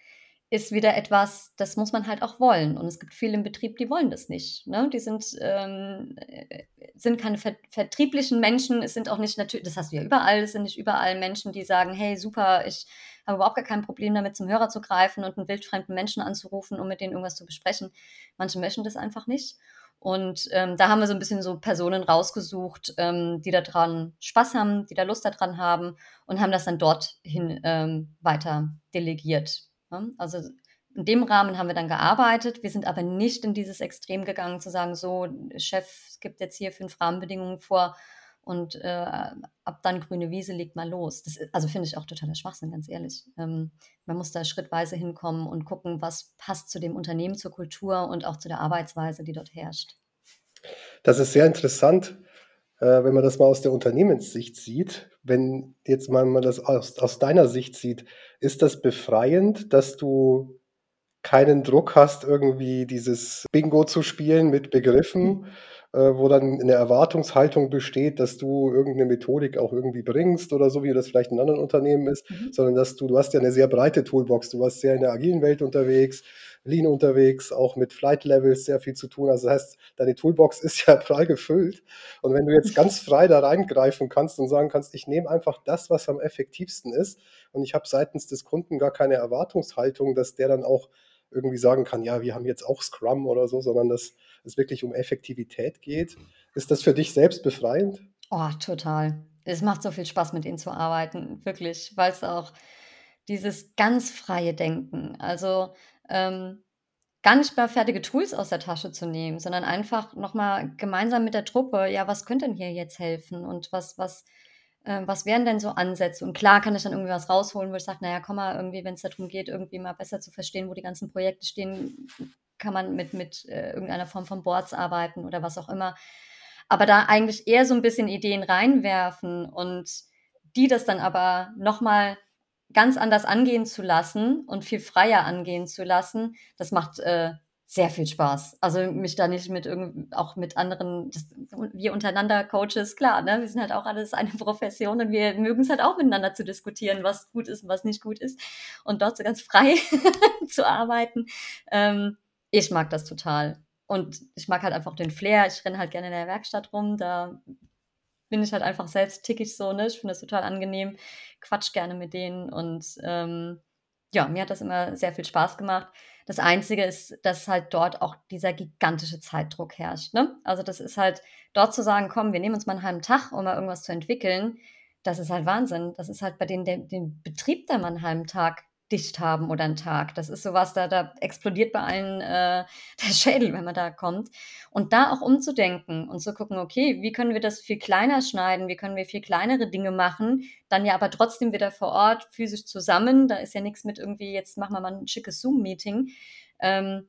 ist wieder etwas, das muss man halt auch wollen. Und es gibt viele im Betrieb, die wollen das nicht, ne? Die sind, ähm, äh, sind keine ver vertrieblichen Menschen. Es sind auch nicht natürlich das hast du ja überall, es sind nicht überall Menschen, die sagen: „Hey, super, ich habe überhaupt gar kein Problem damit, zum Hörer zu greifen und einen wildfremden Menschen anzurufen, um mit denen irgendwas zu besprechen.“ Manche möchten das einfach nicht. Und, ähm, da haben wir so ein bisschen so Personen rausgesucht, ähm, die da dran Spaß haben, die da Lust daran haben und haben das dann dorthin, ähm, weiter delegiert? Also, in dem Rahmen haben wir dann gearbeitet. Wir sind aber nicht in dieses Extrem gegangen, zu sagen: „So, Chef gibt jetzt hier 5 Rahmenbedingungen vor und, äh, ab dann grüne Wiese, legt mal los.“ Das also, finde ich auch totaler Schwachsinn, ganz ehrlich. Ähm, man muss da schrittweise hinkommen und gucken, was passt zu dem Unternehmen, zur Kultur und auch zu der Arbeitsweise, die dort herrscht. Das ist sehr interessant, äh, wenn man das mal aus der Unternehmenssicht sieht. Wenn jetzt mal man das aus aus deiner Sicht sieht, ist das befreiend, dass du keinen Druck hast, irgendwie dieses Bingo zu spielen mit Begriffen, äh, wo dann 'ne Erwartungshaltung besteht, dass du irgend 'ne Methodik auch irgendwie bringst oder so, wie das vielleicht in anderen Unternehmen ist, Mhm. sondern dass du du hast ja 'ne sehr breite Toolbox. Du warst sehr in der agilen Welt unterwegs, Lean unterwegs, auch mit Flight Levels sehr viel zu tun. Also, das heißt, deine Toolbox ist ja prall gefüllt. Und wenn du jetzt ganz frei da reingreifen kannst und sagen kannst: „Ich nehme einfach das, was am effektivsten ist und ich habe seitens des Kunden gar keine Erwartungshaltung, dass der dann auch irgendwie sagen kann: „Ja, wir haben jetzt auch Scrum“ oder so“, sondern dass es wirklich um Effektivität geht. Ist das für dich selbst befreiend? Oh, total. Es macht so viel Spaß, mit ihnen zu arbeiten, wirklich, weil's auch dieses ganz freie Denken also, ähm, gar nicht mal fertige Tools aus der Tasche zu nehmen, sondern einfach noch mal gemeinsam mit der Truppe: „Ja, was könnte denn hier jetzt helfen und was was äh, was wären denn so Ansätze?“ Und klar kann ich dann irgendwie was rausholen, wo ich sage: „Na ja, komm mal, irgendwie, wenn's da drum geht, irgendwie mal besser zu verstehen, wo die ganzen Projekte stehen, kann man mit mit, äh, irgendeiner Form von Boards arbeiten oder was auch immer.“ Aber da eigentlich eher so 'n bisschen Ideen reinwerfen und die das dann aber noch mal ganz anders angehen zu lassen und viel freier angehen zu lassen, das macht, äh, sehr viel Spaß. Also, mich da nicht mit irgend auch mit anderen das wir untereinander Coaches, klar, ne? Wir sind halt auch alles eine Profession und wir mögen's halt auch miteinander zu diskutieren, was gut ist und was nicht gut ist und dort so ganz frei zu arbeiten. Ähm, ich mag das total. Und ich mag halt einfach den Flair. Ich renne halt gerne in der Werkstatt rum, da bin ich halt einfach selbst ticke ich so, ne? Ich finde das total angenehm, quatsche gerne mit denen und, ähm, ja, mir hat das immer sehr viel Spaß gemacht. Das Einzige ist, dass halt dort auch dieser gigantische Zeitdruck herrscht, ne? Also, das ist halt dort zu sagen: „Komm, wir nehmen uns mal 'n halben Tag, um mal irgendwas zu entwickeln“, das ist halt Wahnsinn. Das ist halt bei denen den den Betrieb da mal 'n halben Tag dicht haben oder 'n Tag. Das ist so was, da da explodiert bei allen, äh, der Schädel, wenn man da kommt. Und da auch umzudenken und zu gucken: „Okay, wie können wir das viel kleiner schneiden? Wie können wir viel kleinere Dinge machen, dann ja aber trotzdem wieder vor Ort physisch zusammen?“ Da ist ja nix mit irgendwie: „Jetzt machen wir mal 'n schickes Zoom-Meeting.“ Ähm,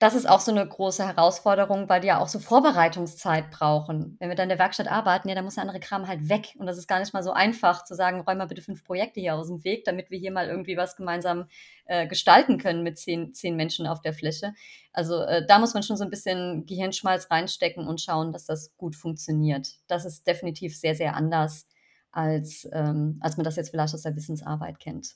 das ist auch so 'ne große Herausforderung, weil die ja auch so Vorbereitungszeit brauchen. Wenn wir da in der Werkstatt arbeiten, ja, dann muss der andere Kram halt weg. Und das ist gar nicht mal so einfach zu sagen: „Räum mal bitte 5 Projekte hier aus'm Weg, damit wir hier mal irgendwie was gemeinsam, äh, gestalten können mit 10 10 Menschen auf der Fläche.“ Also, äh, da muss man schon so 'n bisschen Gehirnschmalz reinstecken und schauen, dass das gut funktioniert. Das ist definitiv sehr, sehr anders als ähm, als man das jetzt vielleicht aus der Wissensarbeit kennt.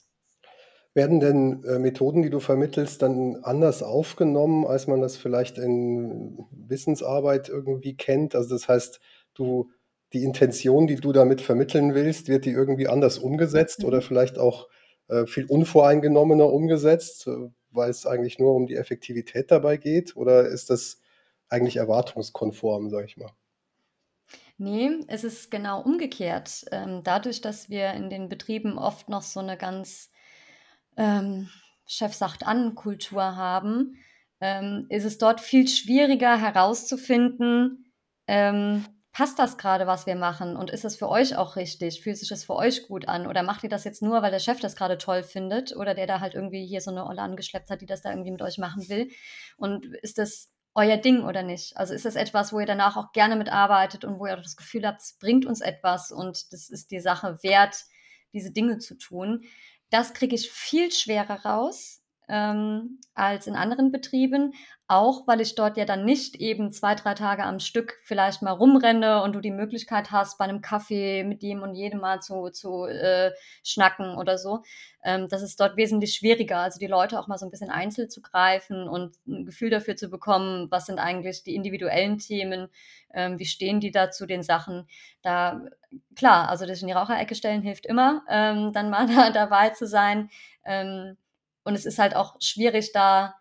Werden denn, äh, Methoden, die du vermittelst, dann anders aufgenommen, als man das vielleicht in Wissensarbeit irgendwie kennt? Also, das heißt, du die Intention, die du damit vermitteln willst, wird die irgendwie anders umgesetzt oder Mhm. vielleicht auch, äh, viel unvoreingenommener umgesetzt, äh, weil es eigentlich nur um die Effektivität dabei geht? Oder ist das eigentlich erwartungskonform, sage ich mal? Ne, es ist genau umgekehrt. Ähm, dadurch, dass wir in den Betrieben oft noch so 'ne ganz, ähm, Chef sagt an Kultur haben, ähm, ist es dort viel schwieriger herauszufinden, ähm, passt das grade, was wir machen und ist das für euch auch richtig? Fühlt sich das für euch gut an oder macht ihr das jetzt nur, weil der Chef das grade toll findet oder der da halt irgendwie hier so 'ne Olle angeschleppt hat, die das da irgendwie mit euch machen will? Und ist das euer Ding oder nicht? Also, ist das etwas, wo ihr danach auch gerne mitarbeitet und wo ihr auch das Gefühl habt, es bringt uns etwas und das ist die Sache wert, diese Dinge zu tun? Das kriege ich viel schwerer raus, ähm, als in anderen Betrieben, auch weil ich dort ja dann nicht eben 2, 3 Tage am Stück vielleicht mal rumrenne und du die Möglichkeit hast, bei 'nem Kaffee mit dem und jedem mal zu zu, äh, schnacken oder so. Ähm, das ist dort wesentlich schwieriger, also die Leute auch mal so 'n bisschen einzeln zu greifen und 'n Gefühl dafür zu bekommen, was sind eigentlich die individuellen Themen, ähm, wie stehen die da zu den Sachen? Da klar, also dich in die Raucherecke stellen hilft immer, ähm, dann mal da dabei zu sein. Ähm, und es ist halt auch schwierig, da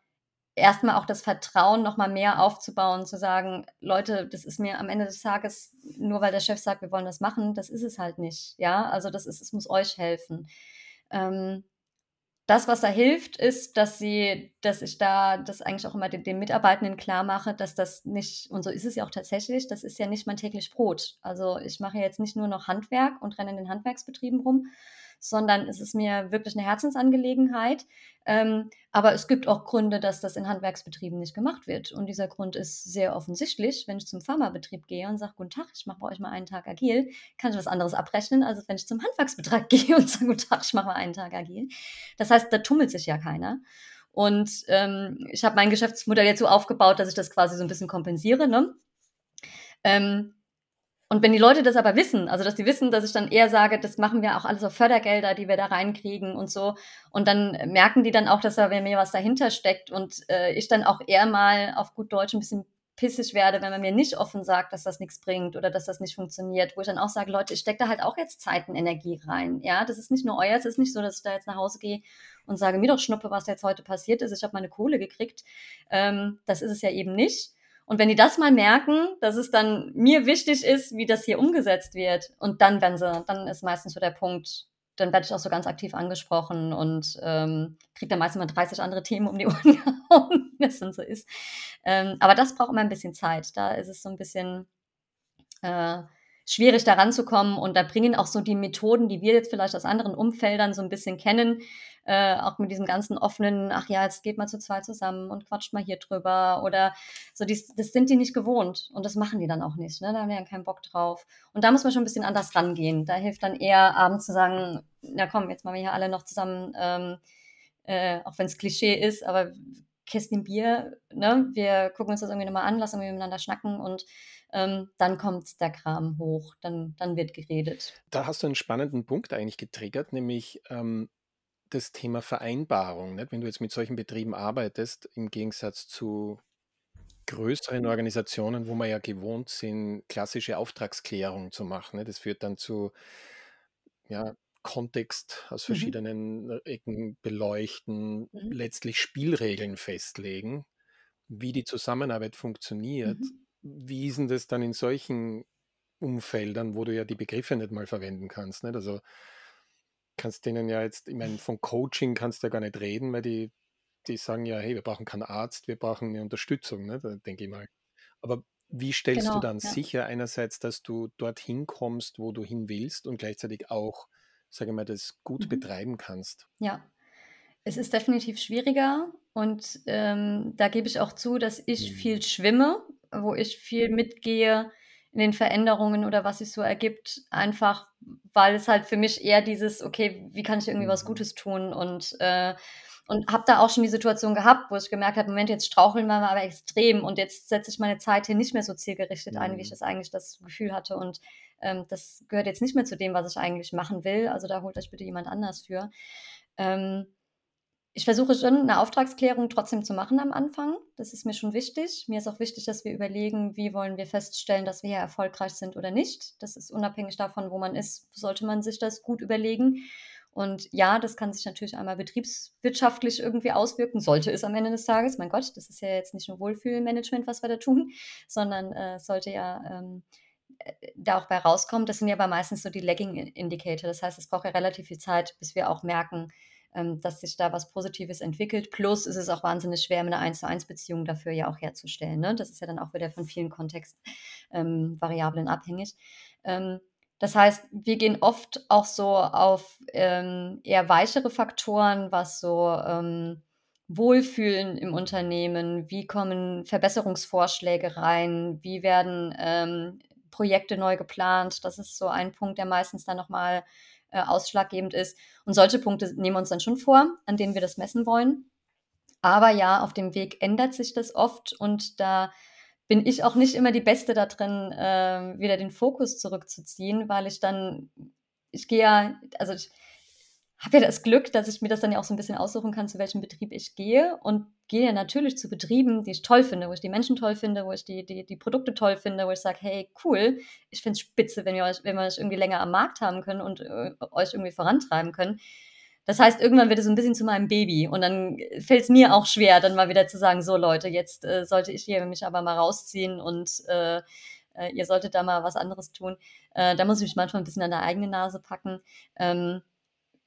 erst mal auch das Vertrauen noch mal mehr aufzubauen, zu sagen: „Leute, das ist mir am Ende des Tages nur weil der Chef sagt, wir wollen das machen, das ist es halt nicht, ja? Also, das ist es muss euch helfen.“ Ähm, das, was da hilft, ist, dass sie dass ich da das eigentlich auch immer den den Mitarbeitenden klarmache, dass das nicht und so ist es ja auch tatsächlich, das ist ja nicht mein täglich Brot. Also, ich mache jetzt nicht nur noch Handwerk und renne in den Handwerksbetrieben rum, sondern es ist mir wirklich 'ne Herzensangelegenheit. Ähm, aber es gibt auch Gründe, dass das in Handwerksbetrieben nicht gemacht wird. Und dieser Grund ist sehr offensichtlich. Wenn ich zum Pharmabetrieb gehe und sage: „Guten Tag, ich mache bei euch mal einen Tag agil“, kann ich was anderes abrechnen, als wenn ich zum Handwerksbetrieb gehe und sage: „Guten Tag, ich mache mal einen Tag agil.“ Das heißt, da tummelt sich ja keiner. Und, ähm, ich habe mein Geschäftsmodell jetzt so aufgebaut, dass ich das quasi so 'n bisschen kompensiere, ne? Ähm, und wenn die Leute das aber wissen, also, dass die wissen, dass ich dann eher sage: „Das machen wir auch alles auf Fördergelder, die wir da reinkriegen und so.“ Und dann merken die dann auch, dass da mir was dahinter steckt und, äh, ich dann auch eher mal auf gut Deutsch 'n bisschen pissig werde, wenn man mir nicht offen sagt, dass das nix bringt oder dass das nicht funktioniert, wo ich dann auch sage: „Leute, ich stecke da halt auch jetzt Zeit und Energie rein, ja? Das ist nicht nur euers. Es ist nicht so, dass ich da jetzt nach Hause gehe und sage: „Mir doch Schnuppe, was jetzt heute passiert ist. Ich habe meine Kohle gekriegt.“ Ähm, das ist es ja eben nicht. Und wenn die das mal merken, dass es dann mir wichtig ist, wie das hier umgesetzt wird und dann werden sie dann ist meistens so der Punkt dann werde ich auch so ganz aktiv angesprochen und, ähm, kriege dann meistens mal 30 andere Themen um die Ohren gehauen, wie das dann so ist. Ähm, aber das braucht immer 'n bisschen Zeit. Da ist es so 'n bisschen, äh, schwierig, da ranzukommen und da bringen auch so die Methoden, die wir jetzt vielleicht aus anderen Umfeldern so 'n bisschen kennen, äh, auch mit diesem ganzen offenen: „Ach ja, jetzt geht mal zu zweit zusammen und quatscht mal hier drüber“ oder so dies das sind die nicht gewohnt und das machen die dann auch nicht, ne? Da haben die dann keinen Bock drauf. Und da muss man schon 'n bisschen anders rangehen. Da hilft dann eher, abends zu sagen: „Na komm, jetzt machen wir hier alle noch zusammen, ähm, äh, auch wenn's Klischee ist, aber Kästchen Bier, ne? Wir gucken uns das irgendwie noch mal an, lassen irgendwie miteinander schnacken und, ähm, dann kommt der Kram hoch. Dann dann wird geredet.“ Da hast du 'n spannenden Punkt eigentlich getriggert, nämlich, ähm, das Thema Vereinbarung, nicht? Wenn du jetzt mit solchen Betrieben arbeitest, im Gegensatz zu größeren Organisationen, wo wir ja gewohnt sind, klassische Auftragsklärung zu machen, ne? Das führt dann zu ja, Kontext aus Mhm. verschiedenen, äh, Ecken beleuchten, Mhm. letztlich Spielregeln festlegen, wie die Zusammenarbeit funktioniert. Mhm. Wie ist 'n das dann in solchen Umfeldern, wo du ja die Begriffe nicht mal verwenden kannst, nicht? Also kannst denen ja jetzt ich meine, von Coaching kannst du ja gar nicht reden, weil die die sagen ja: „Hey, wir brauchen keinen Arzt, wir brauchen 'ne Unterstützung“, ne? Da denke ich mal. Aber wie stellst du Genau, dann ja. sicher einerseits, dass du dorthin kommst, wo du hin willst und gleichzeitig auch, sage ich mal, das gut Mhm. betreiben kannst? Ja. Es ist definitiv schwieriger und, ähm, da gebe ich auch zu, dass ich viel schwimme, wo ich viel mitgehe in den Veränderungen oder was sich so ergibt, einfach weil es halt für mich eher dieses: „Okay, wie kann ich irgendwie was Mhm. Gutes tun?“ Und, äh und habe da auch schon die Situation gehabt, wo ich gemerkt habe: „Moment, jetzt straucheln wir aber extrem und jetzt setze ich meine Zeit hier nicht mehr so zielgerichtet ein, wie ich Mhm. das eigentlich das Gefühl hatte und, ähm, das gehört jetzt nicht mehr zu dem, was ich eigentlich machen will. Also, da holt euch bitte jemand anders für.“ Ähm ich versuche schon, eine Auftragsklärung trotzdem zu machen am Anfang. Das ist mir schon wichtig. Mir ist auch wichtig, dass wir überlegen, wie wollen wir feststellen, dass wir hier erfolgreich sind oder nicht. Das ist unabhängig davon, wo man ist, sollte man sich das gut überlegen. Und ja, das kann sich natürlich einmal betriebswirtschaftlich irgendwie auswirken, sollte es am Ende des Tages. Mein Gott, das ist ja jetzt nicht nur Wohlfühlmanagement, was wir da tun, sondern äh, sollte ja ähm, äh, da auch bei rauskommen. Das sind ja aber meistens so die Lagging Indicator. Das heißt, es braucht ja relativ viel Zeit, bis wir auch merken, dass sich da was Positives entwickelt. Plus ist es auch wahnsinnig schwer, eine 1 zu 1 Beziehung dafür ja auch herzustellen. Ne? Das ist ja dann auch wieder von vielen Kontextvariablen ähm, abhängig. Ähm, das heißt, wir gehen oft auch so auf ähm, eher weichere Faktoren, was so ähm, Wohlfühlen im Unternehmen, wie kommen Verbesserungsvorschläge rein, wie werden ähm, Projekte neu geplant. Das ist so ein Punkt, der meistens dann nochmal äh, ausschlaggebend ist. Und solche Punkte nehmen wir uns dann schon vor, an denen wir das messen wollen. Aber ja, auf dem Weg ändert sich das oft und da bin ich auch nicht immer die Beste da drin, äh, wieder den Fokus zurückzuziehen, weil ich dann, ich gehe ja, also ich habe ja das Glück, dass ich mir das dann ja auch so ein bisschen aussuchen kann, zu welchem Betrieb ich gehe und gehe natürlich zu Betrieben, die ich toll finde, wo ich die Menschen toll finde, wo ich die, die, die Produkte toll finde, wo ich sage, hey, cool, ich finde es spitze, wenn wir, euch, wenn wir euch irgendwie länger am Markt haben können und äh, euch irgendwie vorantreiben können. Das heißt, irgendwann wird es so ein bisschen zu meinem Baby und dann fällt es mir auch schwer, dann mal wieder zu sagen, so Leute, jetzt äh, sollte ich hier mich aber mal rausziehen und äh, äh ihr solltet da mal was anderes tun. Äh, da muss ich mich manchmal ein bisschen an der eigenen Nase packen. Ähm,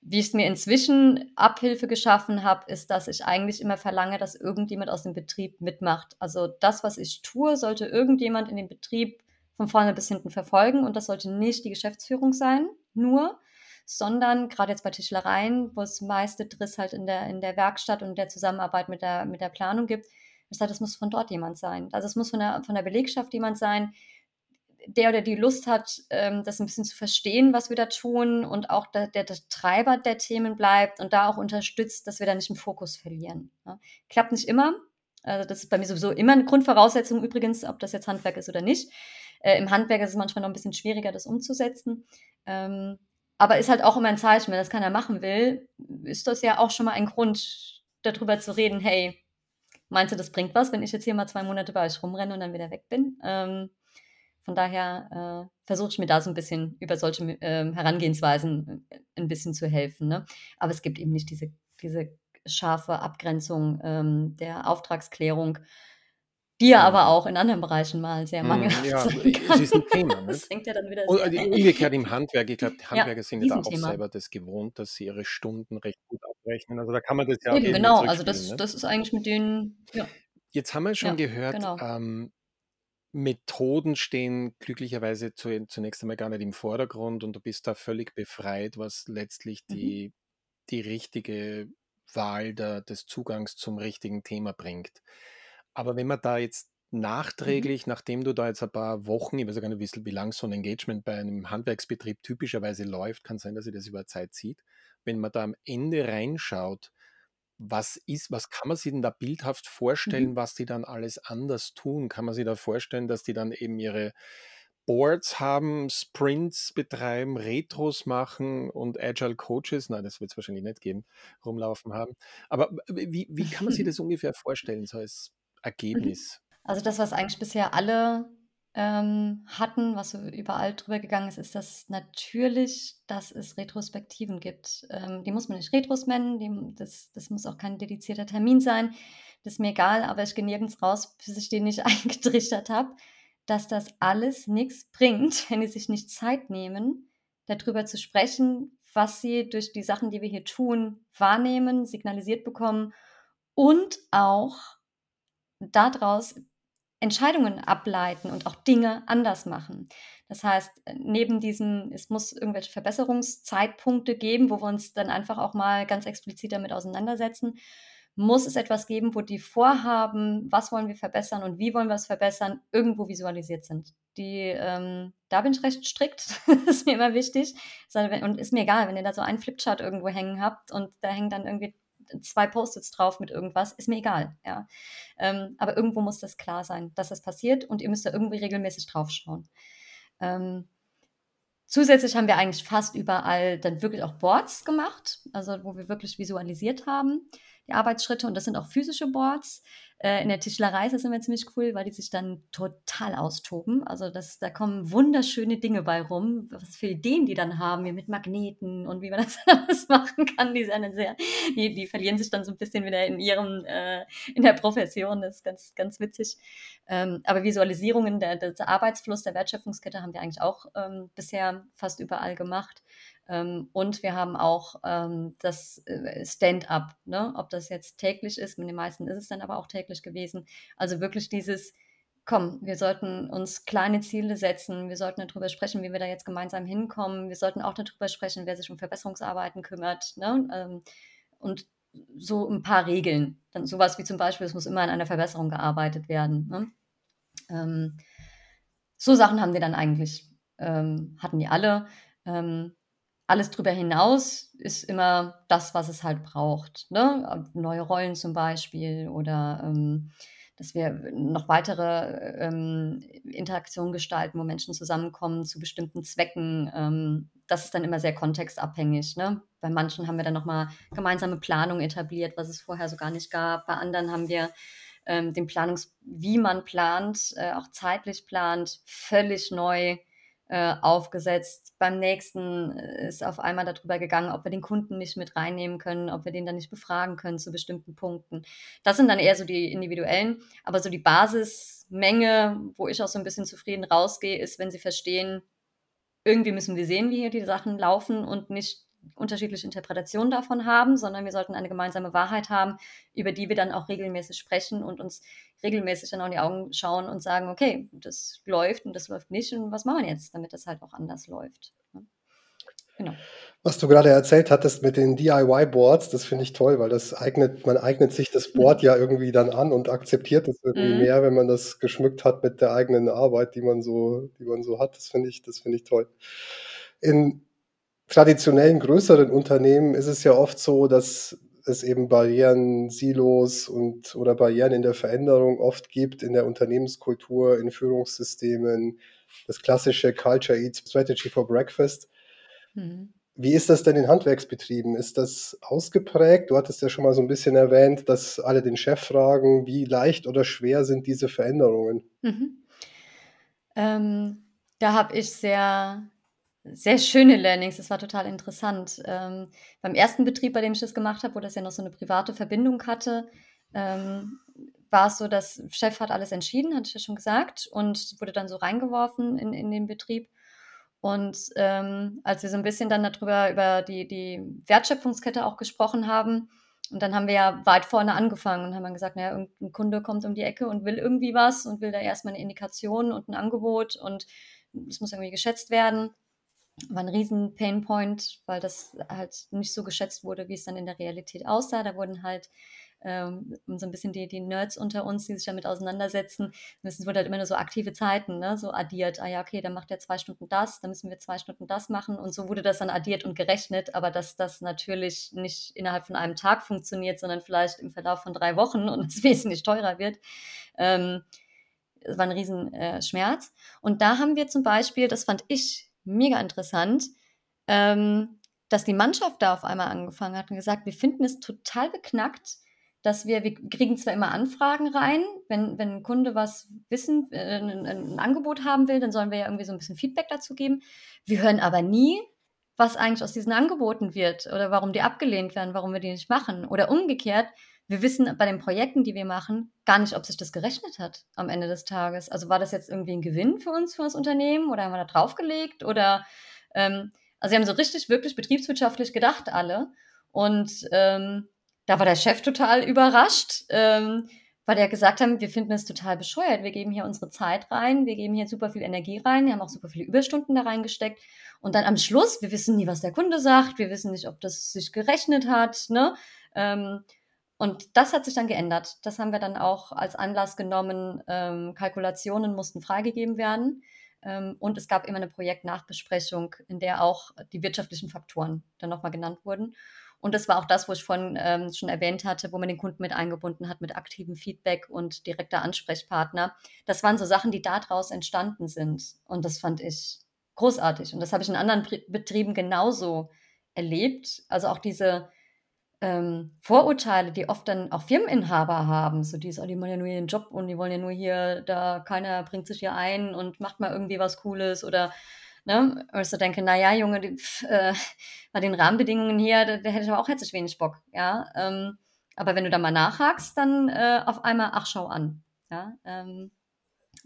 wie ich es mir inzwischen Abhilfe geschaffen habe, ist, dass ich eigentlich immer verlange, dass irgendjemand aus dem Betrieb mitmacht. Also das, was ich tue, sollte irgendjemand in dem Betrieb von vorne bis hinten verfolgen und das sollte nicht die Geschäftsführung sein, nur, sondern gerade jetzt bei Tischlereien, wo es meiste Driss halt in der, in der Werkstatt und der Zusammenarbeit mit der, mit der Planung gibt, ich sage, das muss von dort jemand sein. Also es muss von der, von der Belegschaft jemand sein, der oder die Lust hat, ähm, das ein bisschen zu verstehen, was wir da tun und auch der, der, der, Treiber der Themen bleibt und da auch unterstützt, dass wir da nicht den Fokus verlieren. Ja. Klappt nicht immer. Also das ist bei mir sowieso immer eine Grundvoraussetzung übrigens, ob das jetzt Handwerk ist oder nicht. Äh, Im Handwerk ist es manchmal noch ein bisschen schwieriger, das umzusetzen. Ähm, aber ist halt auch immer ein Zeichen, wenn das keiner machen will, ist das ja auch schon mal ein Grund, darüber zu reden, hey, meinst du, das bringt was, wenn ich jetzt hier mal zwei Monate bei euch rumrenne und dann wieder weg bin? Ähm, von daher äh, versuche ich mir da so ein bisschen über solche äh, Herangehensweisen äh, ein bisschen zu helfen. Ne? Aber es gibt eben nicht diese, diese scharfe Abgrenzung ähm, der Auftragsklärung, die ja aber auch in anderen Bereichen mal sehr hm, mangelhaft ja, sein kann. ist ein Thema. Ne? Das hängt ja dann wieder Und also umgekehrt im Handwerk, ich glaube, die Handwerker Ja, sind ja auch Riesenthema. selber das gewohnt, dass sie ihre Stunden recht gut abrechnen. Also da kann man das ja Eben, irgendwie genau. Also das, Ne? das ist eigentlich mit denen, ja, Jetzt haben wir schon ja, gehört, genau. ähm, Methoden stehen glücklicherweise zu, zunächst einmal gar nicht im Vordergrund und du bist da völlig befreit, was letztlich Mhm. die, die richtige Wahl der, des Zugangs zum richtigen Thema bringt. Aber wenn man da jetzt Mhm. nachträglich, nachdem du da jetzt ein paar Wochen, ich weiß ja gar nicht, wie, wie lang so ein Engagement bei einem Handwerksbetrieb typischerweise läuft, kann sein, dass sich das über Zeit zieht, wenn man da am Ende reinschaut, was ist, was kann man sich denn da bildhaft Mhm. vorstellen, was die dann alles anders tun? Kann man sich da vorstellen, dass die dann eben ihre Boards haben, Sprints betreiben, Retros machen und Agile Coaches, nein, das wird es wahrscheinlich nicht geben, rumlaufen haben. Aber w- wie, wie kann man sich das ungefähr vorstellen, so als Mhm. Ergebnis? Also das, was eigentlich bisher alle ähm, hatten, was so überall drüber gegangen ist, ist das natürlich, dass es Retrospektiven gibt. Ähm, die muss man nicht Retros nennen, die, das, das muss auch kein dedizierter Termin sein. Das ist mir egal, aber ich gehe nirgends raus, bis ich den nicht eingetrichtert habe, dass das alles nichts bringt, wenn die sich nicht Zeit nehmen, darüber zu sprechen, was sie durch die Sachen, die wir hier tun, wahrnehmen, signalisiert bekommen und auch daraus Entscheidungen ableiten und auch Dinge anders machen. Das heißt, äh, neben diesem, es muss irgendwelche Verbesserungszeitpunkte geben, wo wir uns dann einfach auch mal ganz explizit damit auseinandersetzen, muss es etwas geben, wo die Vorhaben, was wollen wir verbessern und wie wollen wir es verbessern, irgendwo visualisiert sind. Die, ähm, da bin ich recht strikt, das ist mir immer wichtig. Und ist mir egal, wenn ihr da so einen Flipchart irgendwo hängen habt und da hängen dann irgendwie zwei Post-its drauf mit irgendwas, ist mir egal. Ja. Ähm, aber irgendwo muss das klar sein, dass das passiert und ihr müsst da irgendwie regelmäßig drauf schauen. Ähm, zusätzlich haben wir eigentlich fast überall dann wirklich auch Boards gemacht, also wo wir wirklich visualisiert haben. die Arbeitsschritte und das sind auch physische Boards. Äh, in der Tischlerei ist das immer ziemlich cool, weil die sich dann total austoben. Also das, da kommen wunderschöne Dinge bei rum, was für Ideen die dann haben, wie mit Magneten und wie man das alles machen kann. Die, sind sehr, die, die verlieren sich dann so ein bisschen wieder in ihrem, äh, in der Profession. Das ist ganz, ganz witzig. Ähm, aber Visualisierungen der, des Arbeitsfluss der Wertschöpfungskette haben wir eigentlich auch ähm, bisher fast überall gemacht. Ähm, und wir haben auch ähm, das äh, Stand-up, ne? ob das jetzt täglich ist, mit den meisten ist es dann aber auch täglich gewesen. Also wirklich dieses, komm, wir sollten uns kleine Ziele setzen, wir sollten darüber sprechen, wie wir da jetzt gemeinsam hinkommen, wir sollten auch darüber sprechen, wer sich um Verbesserungsarbeiten kümmert. Ne? Ähm, und so ein paar Regeln. Dann sowas wie zum Beispiel, es muss immer an einer Verbesserung gearbeitet werden. Ne? So Sachen haben wir dann eigentlich, hatten wir alle. Alles drüber hinaus ist immer das, was es halt braucht. Ne? Neue Rollen zum Beispiel oder ähm, dass wir noch weitere ähm, Interaktionen gestalten, wo Menschen zusammenkommen zu bestimmten Zwecken. Ähm, das ist dann immer sehr kontextabhängig. Ne? Bei manchen haben wir dann nochmal gemeinsame Planung etabliert, was es vorher so gar nicht gab. Bei anderen haben wir ähm, den Planungs, wie man plant, äh, auch zeitlich plant, völlig neu äh, aufgesetzt. Beim nächsten äh, ist auf einmal darüber gegangen, ob wir den Kunden nicht mit reinnehmen können, ob wir den dann nicht befragen können zu bestimmten Punkten. Das sind dann eher so die individuellen, aber so die Basismenge, wo ich auch so ein bisschen zufrieden rausgehe, ist, wenn sie verstehen, irgendwie müssen wir sehen, wie hier die Sachen laufen und nicht unterschiedliche Interpretationen davon haben, sondern wir sollten eine gemeinsame Wahrheit haben, über die wir dann auch regelmäßig sprechen und uns regelmäßig dann auch in die Augen schauen und sagen, okay, das läuft und das läuft nicht und was machen wir jetzt, damit das halt auch anders läuft. Ne? Genau. Was du gerade erzählt hattest mit den DIY-Boards, das finde ich toll, weil das eignet, man eignet sich das Board mhm. ja irgendwie dann an und akzeptiert es irgendwie mhm. mehr, wenn man das geschmückt hat mit der eigenen Arbeit, die man so, die man so hat. Das finde ich, das finde ich toll. In traditionellen größeren Unternehmen ist es ja oft so, dass es eben Barrieren, Silos und oder Barrieren in der Veränderung oft gibt in der Unternehmenskultur, in Führungssystemen, das klassische Culture Eats Strategy for Breakfast. Mhm. Wie ist das denn in Handwerksbetrieben? Ist das ausgeprägt? Du hattest ja schon mal so ein bisschen erwähnt, dass alle den Chef fragen, wie leicht oder schwer sind diese Veränderungen? Mhm. Ähm, da habe ich sehr sehr schöne Learnings, das war total interessant. Ähm, beim ersten Betrieb, bei dem ich das gemacht habe, wo das ja noch so eine private Verbindung hatte, ähm, war es so, dass Chef hat alles entschieden, hatte ich ja schon gesagt, und wurde dann so reingeworfen in, in den Betrieb. Und ähm, als wir so ein bisschen dann darüber, über die, die Wertschöpfungskette auch gesprochen haben, und dann haben wir ja weit vorne angefangen und haben dann gesagt, naja, irgendein Kunde kommt um die Ecke und will irgendwie was und will da erstmal eine Indikation und ein Angebot und es muss irgendwie geschätzt werden war ein riesen Painpoint, weil das halt nicht so geschätzt wurde, wie es dann in der Realität aussah. Da wurden halt ähm, so ein bisschen die, die Nerds unter uns, die sich damit auseinandersetzen, es wurde halt immer nur so aktive Zeiten, ne? so addiert. Ah ja, okay, dann macht er zwei Stunden das, dann müssen wir zwei Stunden das machen. Und so wurde das dann addiert und gerechnet, aber dass das natürlich nicht innerhalb von einem Tag funktioniert, sondern vielleicht im Verlauf von drei Wochen und es wesentlich teurer wird. Ähm, war ein riesen äh. Und da haben wir zum Beispiel, das fand ich mega interessant, ähm, dass die Mannschaft da auf einmal angefangen hat und gesagt, wir finden es total beknackt, dass wir, wir kriegen zwar immer Anfragen rein, wenn, wenn ein Kunde was wissen, äh, ein, ein, Angebot haben will, dann sollen wir ja irgendwie so ein bisschen Feedback dazu geben. Wir hören aber nie, was eigentlich aus diesen Angeboten wird oder warum die abgelehnt werden, warum wir die nicht machen. Oder umgekehrt, wir wissen bei den Projekten, die wir machen, gar nicht, ob sich das gerechnet hat am Ende des Tages. Also war das jetzt irgendwie ein Gewinn für uns, für das Unternehmen oder haben wir da draufgelegt oder ähm, also sie haben so richtig, wirklich betriebswirtschaftlich gedacht alle. Und ähm, da war der Chef total überrascht, ähm, weil der gesagt haben, wir finden es total bescheuert. Wir geben hier unsere Zeit rein, wir geben hier super viel Energie rein, wir haben auch super viele Überstunden da reingesteckt. Und dann am Schluss, wir wissen nie, was der Kunde sagt, wir wissen nicht, ob das sich gerechnet hat. Ne? Ähm, und das hat sich dann geändert. Das haben wir dann auch als Anlass genommen. Ähm, Kalkulationen mussten freigegeben werden. Ähm, und es gab immer eine Projektnachbesprechung, in der auch die wirtschaftlichen Faktoren dann nochmal genannt wurden. Und das war auch das, wo ich vorhin ähm, schon erwähnt hatte, wo man den Kunden mit eingebunden hat, mit aktivem Feedback und direkter Ansprechpartner. Das waren so Sachen, die daraus entstanden sind. Und das fand ich großartig. Und das habe ich in anderen Betrieben genauso erlebt. Also auch diese ähm, Vorurteile, die oft dann auch Firmeninhaber haben, so dieses, oh, die wollen ja nur ihren Job und die wollen ja nur hier, da keiner bringt sich hier ein und macht mal irgendwie was Cooles oder ne, ich so denke, naja, Junge, die, pf, äh, bei den Rahmenbedingungen hier, da, da hätte ich aber auch herzlich wenig Bock, ja. Ähm, aber wenn du da mal nachhakst, dann äh, auf einmal, ach, schau an, ja. Ähm,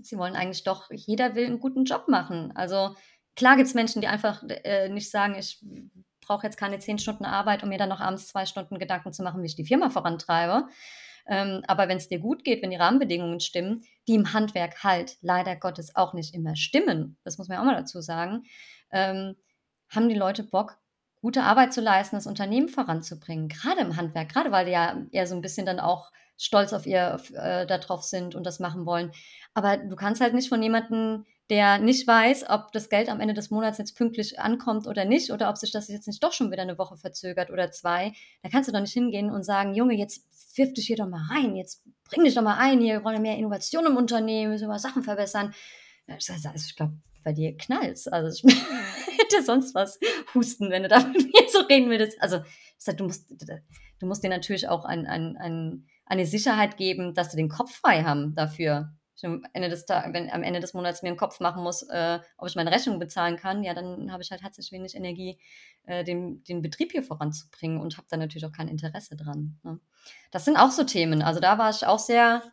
sie wollen eigentlich doch, jeder will einen guten Job machen. Also klar gibt es Menschen, die einfach äh, nicht sagen, ich brauche jetzt keine zehn Stunden Arbeit, um mir dann noch abends zwei Stunden Gedanken zu machen, wie ich die Firma vorantreibe. Ähm, aber wenn es dir gut geht, wenn die Rahmenbedingungen stimmen, die im Handwerk halt leider Gottes auch nicht immer stimmen, das muss man ja auch mal dazu sagen, ähm, haben die Leute Bock, gute Arbeit zu leisten, das Unternehmen voranzubringen. Gerade im Handwerk, gerade weil die ja eher so ein bisschen dann auch stolz auf ihr äh, darauf sind und das machen wollen. Aber du kannst halt nicht von jemandem der nicht weiß, ob das Geld am Ende des Monats jetzt pünktlich ankommt oder nicht, oder ob sich das jetzt nicht doch schon wieder eine Woche verzögert oder zwei, da kannst du doch nicht hingehen und sagen, Junge, jetzt wirf dich hier doch mal rein, jetzt bring dich doch mal ein, hier wir wollen mehr Innovation im Unternehmen, müssen wir Sachen verbessern. Also ich glaube, bei dir knallt Also ich hätte sonst was husten, wenn du da mit mir so reden würdest. Also du musst, du musst dir natürlich auch ein, ein, ein, eine Sicherheit geben, dass du den Kopf frei haben dafür am Ende des Tages, wenn am Ende des Monats mir einen Kopf machen muss, äh, ob ich meine Rechnung bezahlen kann, ja, dann habe ich halt herzlich wenig Energie, äh, den, den Betrieb hier voranzubringen und habe da natürlich auch kein Interesse dran. Ne? Das sind auch so Themen. Also da war ich auch sehr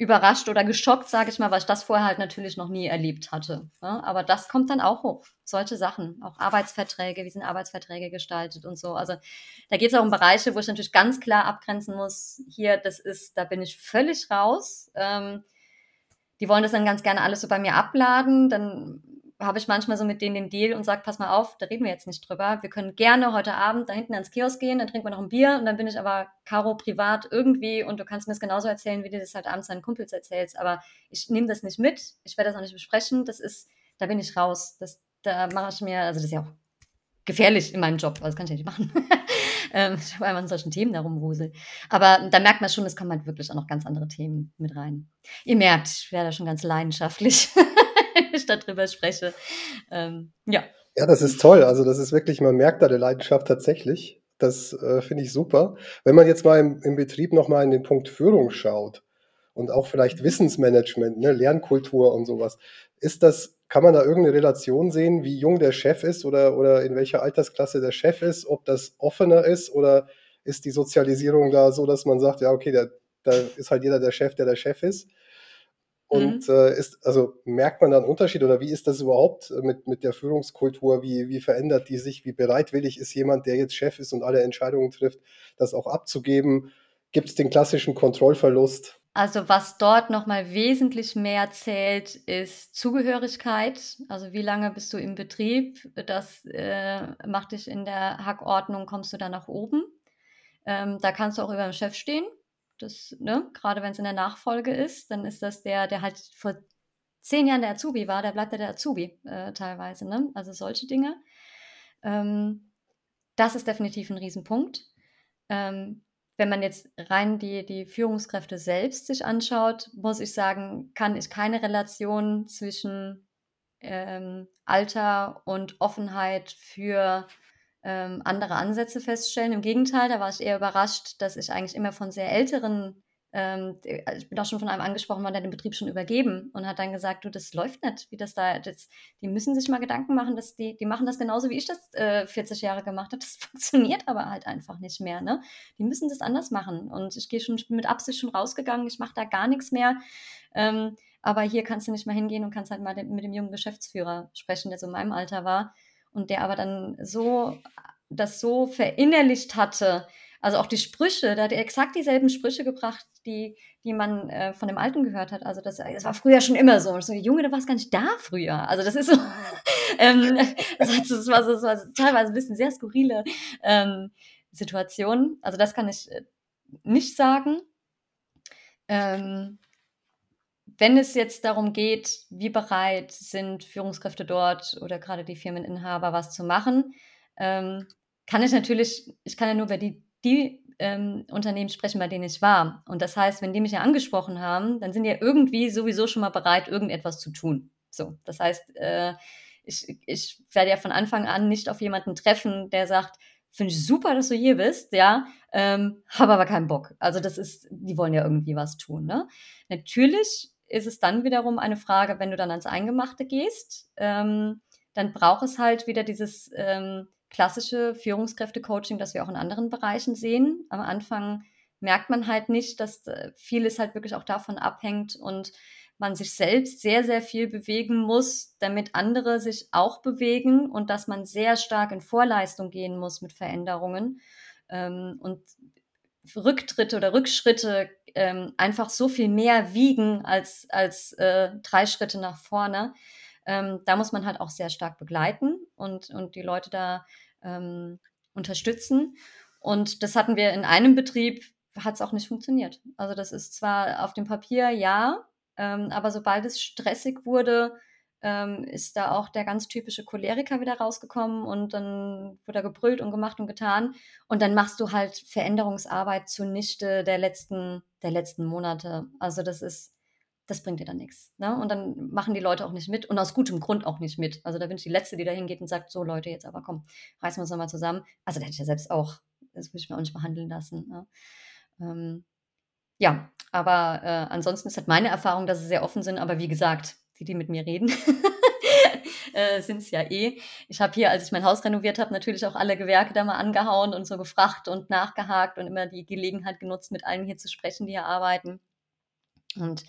überrascht oder geschockt, sage ich mal, weil ich das vorher halt natürlich noch nie erlebt hatte. Ne? Aber das kommt dann auch hoch. Solche Sachen, auch Arbeitsverträge, wie sind Arbeitsverträge gestaltet und so. Also da geht es auch um Bereiche, wo ich natürlich ganz klar abgrenzen muss, hier, das ist, da bin ich völlig raus. Ähm, die wollen das dann ganz gerne alles so bei mir abladen. Dann habe ich manchmal so mit denen den Deal und sage, pass mal auf, da reden wir jetzt nicht drüber. Wir können gerne heute Abend da hinten ans Kiosk gehen, dann trinken wir noch ein Bier und dann bin ich aber Caro privat irgendwie und du kannst mir das genauso erzählen, wie du das halt abends deinen Kumpels erzählst. Aber ich nehme das nicht mit, ich werde das auch nicht besprechen. Das ist, da bin ich raus. Das, da mache ich mir, also das ist ja auch gefährlich in meinem Job, also das kann ich ja nicht machen. ähm, ich habe einfach an solchen Themen da rumwusel. Aber da merkt man schon, es kommen halt wirklich auch noch ganz andere Themen mit rein. Ihr merkt, ich werde da schon ganz leidenschaftlich, wenn ich darüber spreche. Ähm, ja. Ja, das ist toll. Also das ist wirklich, man merkt da die Leidenschaft tatsächlich. Das äh, finde ich super. Wenn man jetzt mal im, im Betrieb nochmal in den Punkt Führung schaut und auch vielleicht Wissensmanagement, ne, Lernkultur und sowas, ist das kann man da irgendeine Relation sehen, wie jung der Chef ist oder, oder in welcher Altersklasse der Chef ist, ob das offener ist oder ist die Sozialisierung da so, dass man sagt, ja, okay, da, da ist halt jeder der Chef, der der Chef ist. Und mhm. äh, ist, also merkt man da einen Unterschied oder wie ist das überhaupt mit, mit der Führungskultur? Wie, wie verändert die sich? Wie bereitwillig ist jemand, der jetzt Chef ist und alle Entscheidungen trifft, das auch abzugeben? Gibt es den klassischen Kontrollverlust? Also was dort nochmal wesentlich mehr zählt, ist Zugehörigkeit. Also wie lange bist du im Betrieb? Das äh, macht dich in der Hackordnung, kommst du da nach oben. Ähm, da kannst du auch über dem Chef stehen. Das, ne, gerade wenn es in der Nachfolge ist, dann ist das der, der halt vor zehn Jahren der Azubi war, der bleibt ja der Azubi äh, teilweise. Ne? Also solche Dinge. Ähm, das ist definitiv ein Riesenpunkt. Ähm, wenn man jetzt rein die, die Führungskräfte selbst sich anschaut, muss ich sagen, kann ich keine Relation zwischen ähm, Alter und Offenheit für ähm, andere Ansätze feststellen. Im Gegenteil, da war ich eher überrascht, dass ich eigentlich immer von sehr älteren ähm, also ich bin auch schon von einem angesprochen worden, der den Betrieb schon übergeben und hat dann gesagt, du, das läuft nicht, wie das da, das, die müssen sich mal Gedanken machen, dass die, die machen das genauso, wie ich das äh, 40 Jahre gemacht habe. Das funktioniert aber halt einfach nicht mehr. Ne? Die müssen das anders machen. Und ich gehe schon mit Absicht schon rausgegangen, ich mache da gar nichts mehr. Ähm, aber hier kannst du nicht mal hingehen und kannst halt mal mit dem jungen Geschäftsführer sprechen, der so in meinem Alter war und der aber dann so das so verinnerlicht hatte, also auch die Sprüche, da hat er exakt dieselben Sprüche gebracht, die, die man äh, von dem Alten gehört hat. Also das, das war früher schon immer so. So, Junge, du warst gar nicht da früher. Also das ist so, ähm, das, hat, das, war so, das war teilweise ein bisschen sehr skurrile ähm, Situationen. Also das kann ich äh, nicht sagen. Ähm, wenn es jetzt darum geht, wie bereit sind Führungskräfte dort oder gerade die Firmeninhaber was zu machen, ähm, kann ich natürlich, ich kann ja nur über die die ähm, Unternehmen sprechen, bei denen ich war. Und das heißt, wenn die mich ja angesprochen haben, dann sind die ja irgendwie sowieso schon mal bereit, irgendetwas zu tun. So, das heißt, äh, ich, ich werde ja von Anfang an nicht auf jemanden treffen, der sagt, finde ich super, dass du hier bist, ja, ähm, habe aber keinen Bock. Also das ist, die wollen ja irgendwie was tun. Ne? Natürlich ist es dann wiederum eine Frage, wenn du dann ans Eingemachte gehst, ähm, dann braucht es halt wieder dieses ähm, klassische Führungskräfte-Coaching, das wir auch in anderen Bereichen sehen. Am Anfang merkt man halt nicht, dass äh, vieles halt wirklich auch davon abhängt und man sich selbst sehr, sehr viel bewegen muss, damit andere sich auch bewegen und dass man sehr stark in Vorleistung gehen muss mit Veränderungen. Ähm, und Rücktritte oder Rückschritte ähm, einfach so viel mehr wiegen als, als äh, drei Schritte nach vorne. Ähm, da muss man halt auch sehr stark begleiten und, und die Leute da ähm, unterstützen. Und das hatten wir in einem Betrieb, hat es auch nicht funktioniert. Also das ist zwar auf dem Papier ja, ähm, aber sobald es stressig wurde, ähm, ist da auch der ganz typische Choleriker wieder rausgekommen und dann wurde er gebrüllt und gemacht und getan. Und dann machst du halt Veränderungsarbeit zunichte der letzten, der letzten Monate. Also das ist, das bringt dir dann nichts. Ne? Und dann machen die Leute auch nicht mit und aus gutem Grund auch nicht mit. Also da bin ich die Letzte, die da hingeht und sagt, so Leute, jetzt aber komm, reißen wir uns nochmal zusammen. Also da hätte ich ja selbst auch, das würde ich mir auch nicht behandeln lassen. Ne? Ähm, ja, aber äh, ansonsten ist halt meine Erfahrung, dass sie sehr offen sind. Aber wie gesagt, die, die mit mir reden, äh, sind es ja eh. Ich habe hier, als ich mein Haus renoviert habe, natürlich auch alle Gewerke da mal angehauen und so gefragt und nachgehakt und immer die Gelegenheit genutzt, mit allen hier zu sprechen, die hier arbeiten. Und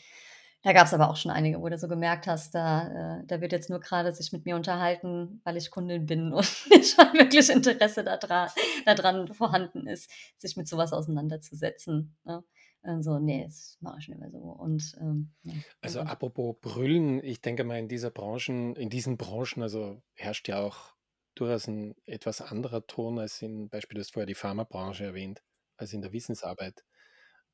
da gab es aber auch schon einige, wo du so gemerkt hast, da, äh, da wird jetzt nur gerade sich mit mir unterhalten, weil ich Kundin bin und schon wirklich Interesse daran, daran vorhanden ist, sich mit sowas auseinanderzusetzen. Ne? Also, nee, das mache ich nicht mehr so. Und ähm, ja, Also also, apropos Brüllen, ich denke mal in dieser Branchen, in diesen Branchen, also herrscht ja auch durchaus ein etwas anderer Ton als in, Beispiel, du hast vorher die Pharmabranche erwähnt, als in der Wissensarbeit.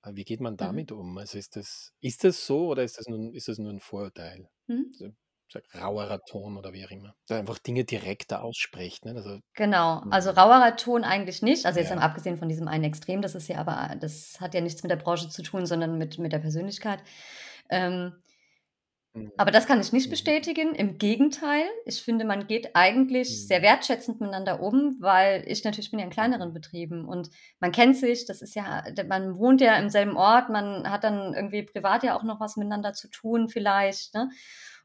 Äh, Wie geht man mhm. damit um? Also ist das, ist das so oder ist das nun, ist das nur ein Vorurteil? Mhm. Also, sag, rauerer Ton oder wie auch immer. Da einfach Dinge direkter ausspricht. Ne? Also, Genau, also mm, rauerer Ton eigentlich nicht. Also jetzt ja. abgesehen von diesem einen Extrem, das ist ja aber, das hat ja nichts mit der Branche zu tun, sondern mit, mit der Persönlichkeit. Ähm, Mhm. Aber das kann ich nicht Mhm. bestätigen. Im Gegenteil, ich finde, man geht eigentlich sehr Mhm. wertschätzend miteinander um, weil ich natürlich bin ja in kleineren Mhm. Betrieben und man kennt sich, das ist ja, man wohnt ja im selben Ort, man hat dann irgendwie privat ja auch noch was miteinander zu tun vielleicht. Ne?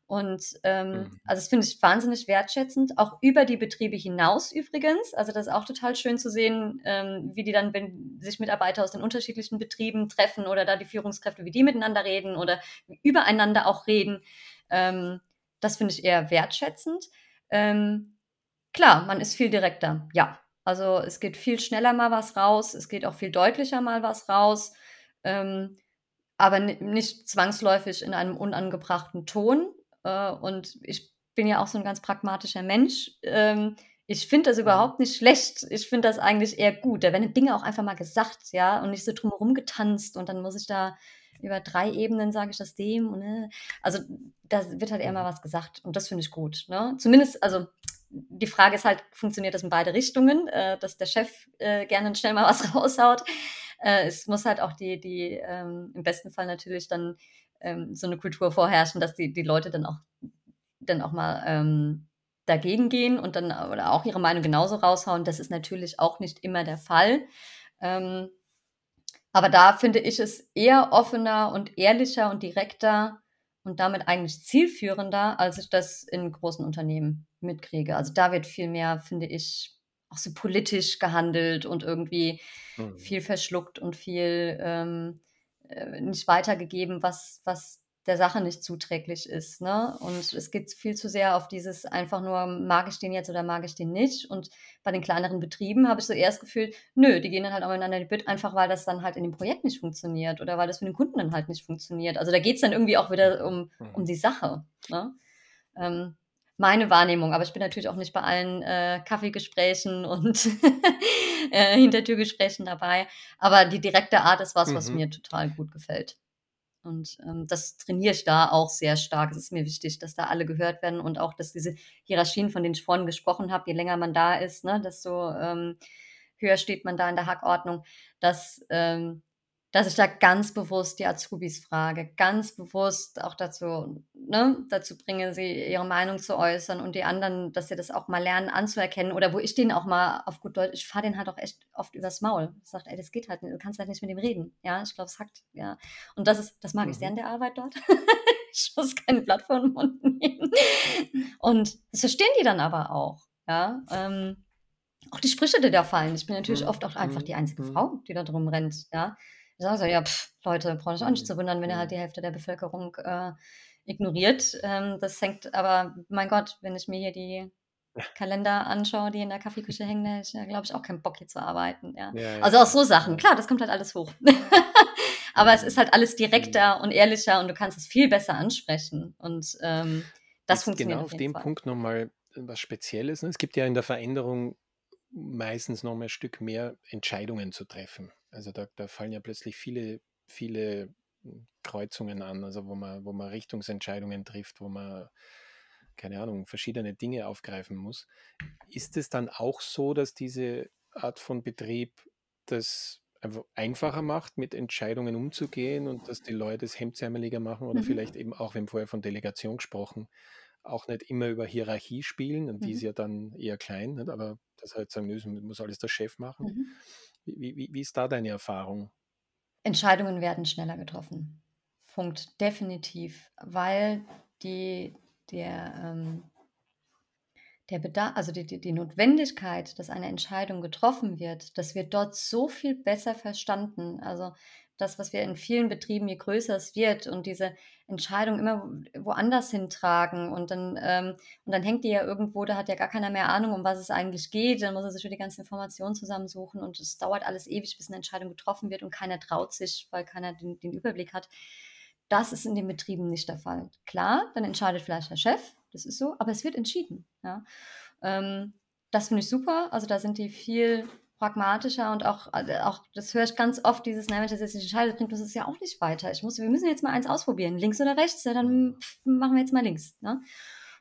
Und ähm, Mhm. also das finde ich wahnsinnig wertschätzend, auch über die Betriebe hinaus übrigens. Also das ist auch total schön zu sehen, ähm, wie die dann, wenn sich Mitarbeiter aus den unterschiedlichen Betrieben treffen oder da die Führungskräfte, wie die miteinander reden oder übereinander auch reden. Ähm, das finde ich eher wertschätzend. Ähm, klar, man ist viel direkter, ja. Also es geht viel schneller mal was raus, es geht auch viel deutlicher mal was raus, ähm, aber ni nicht zwangsläufig in einem unangebrachten Ton. Äh, und ich bin ja auch so 'n ganz pragmatischer Mensch. Ähm, ich finde das Mhm. überhaupt nicht schlecht. Ich finde das eigentlich eher gut. Da werden Dinge auch einfach mal gesagt, ja, und nicht so drum herum getanzt und dann muss ich da über 3 Ebenen sage ich das dem und, äh also, da wird halt eher mal Mhm. was gesagt und das finde ich gut, ne? Zumindest also, die Frage ist halt, funktioniert das in beide Richtungen, äh, dass der Chef, äh, gerne schnell mal was raushaut. Äh, es muss halt auch die die, ähm im besten Fall natürlich dann, ähm, so 'ne Kultur vorherrschen, dass die die Leute dann auch dann auch mal, ähm, dagegen gehen und dann oder auch ihre Meinung genauso raushauen. Das ist natürlich auch nicht immer der Fall. Ähm, aber da finde ich es eher offener und ehrlicher und direkter und damit eigentlich zielführender, als ich das in großen Unternehmen mitkriege. Also, da wird viel mehr, finde ich, auch so politisch gehandelt und irgendwie Mhm. viel verschluckt und viel, ähm, äh, nicht weitergegeben, was was der Sache nicht zuträglich ist, ne? Und es geht viel zu sehr auf dieses einfach nur: „Mag ich den jetzt oder mag ich den nicht?“ Und bei den kleineren Betrieben habe ich so eher das Gefühl, nö, die gehen dann halt in die Bütt, einfach weil das dann halt in dem Projekt nicht funktioniert oder weil das für den Kunden dann halt nicht funktioniert. Also, da geht's dann irgendwie auch wieder um um Mhm. die Sache, ne? Ähm, meine Wahrnehmung, aber ich bin natürlich auch nicht bei allen, äh, Kaffeegesprächen und, äh, Hintertürgesprächen dabei. Aber die direkte Art ist was, was Mhm. mir total gut gefällt. Und, ähm, das trainiere ich da auch sehr stark. Es ist mir wichtig, dass da alle gehört werden und auch, dass diese Hierarchien, von denen ich vorhin gesprochen habe, je länger man da ist, ne, desto, ähm, höher steht man da in der Hackordnung, dass, ähm dass ich da ganz bewusst die Azubis frage, ganz bewusst auch dazu, ne, dazu bringe, sie ihre Meinung zu äußern und die anderen, dass sie das auch mal lernen anzuerkennen oder wo ich denen auch mal auf gut Deutsch, ich fahre den halt auch echt oft übers Maul. Ich sage, ey, das geht halt nicht, du kannst halt nicht mit ihm reden. Ja, ich glaube, es hackt, ja. Und das ist, das mag ich sehr Mhm. an der Arbeit dort. ich muss kein Blatt vor den Mund nehmen. Und das verstehen die dann aber auch, ja. Ähm, auch die Sprüche, die da fallen. Ich bin natürlich Mhm. oft auch einfach Mhm. die einzige Mhm. Frau, die da drum rennt, ja. Ich sage so: „Ja, pff, Leute, braucht euch auch nicht Mhm. zu wundern, wenn ihr halt Mhm. die Hälfte der Bevölkerung, äh, ignoriert.“ Ähm, das hängt aber mein Gott, wenn ich mir hier die Kalender anschaue, die in der Kaffeeküche hängen, da hätte ich ja, glaube ich, auch keinen Bock, hier zu arbeiten, ja. Ja, ja, Also auch so Sachen. Klar, das kommt halt alles hoch. Aber es ist Mhm. halt alles direkter und ehrlicher und du kannst es viel besser ansprechen und, ähm, das Jetzt funktioniert genau auf auf dem Fall. Punkt noch mal was Spezielles, ne? Es gibt ja in der Veränderung meistens noch mal 'n Stück mehr Entscheidungen zu treffen. Also, da da fallen ja plötzlich viele viele, hm, Kreuzungen an, also, wo man wo man Richtungsentscheidungen trifft, wo man, keine Ahnung, verschiedene Dinge aufgreifen muss. Ist es dann auch so, dass diese Art von Betrieb das einfach einfacher macht, mit Entscheidungen umzugehen und dass die Leute es hemdsärmeliger machen oder Mhm. vielleicht eben auch, wir haben vorher von Delegation gesprochen, auch nicht immer über Hierarchie spielen und die ist Mhm. ja dann eher klein, nicht? Aber dass halt sagen, nö, muss alles der Chef machen. Mhm. Wie wie wie ist da deine Erfahrung? Entscheidungen werden schneller getroffen. Punkt. Definitiv, weil die der, ähm der Beda also, die die die Notwendigkeit, dass eine Entscheidung getroffen wird, das wird dort so viel besser verstanden. Also, das, was wir in vielen Betrieben, je größer es wird und diese Entscheidung immer woanders hintragen und dann ähm, und dann hängt die ja irgendwo, da hat ja gar keiner mehr Ahnung, um was es eigentlich geht. Dann muss er sich wieder die ganzen Informationen zusammensuchen und es dauert alles ewig, bis 'ne Entscheidung getroffen wird und keiner traut sich, weil keiner den den Überblick hat. Das ist in den Betrieben nicht der Fall. Klar, dann entscheidet vielleicht der Chef, das ist so, aber es wird entschieden, ja. Ähm, das finde ich super. Also, da sind die viel pragmatischer und auch äh, auch das höre ich ganz oft, dieses: „Na, wenn ich das jetzt nicht entscheide, bringt uns das ja auch nicht weiter. Ich muss wir müssen jetzt mal eins ausprobieren, links oder rechts, ja, dann, Mhm. machen wir jetzt mal links“, ne?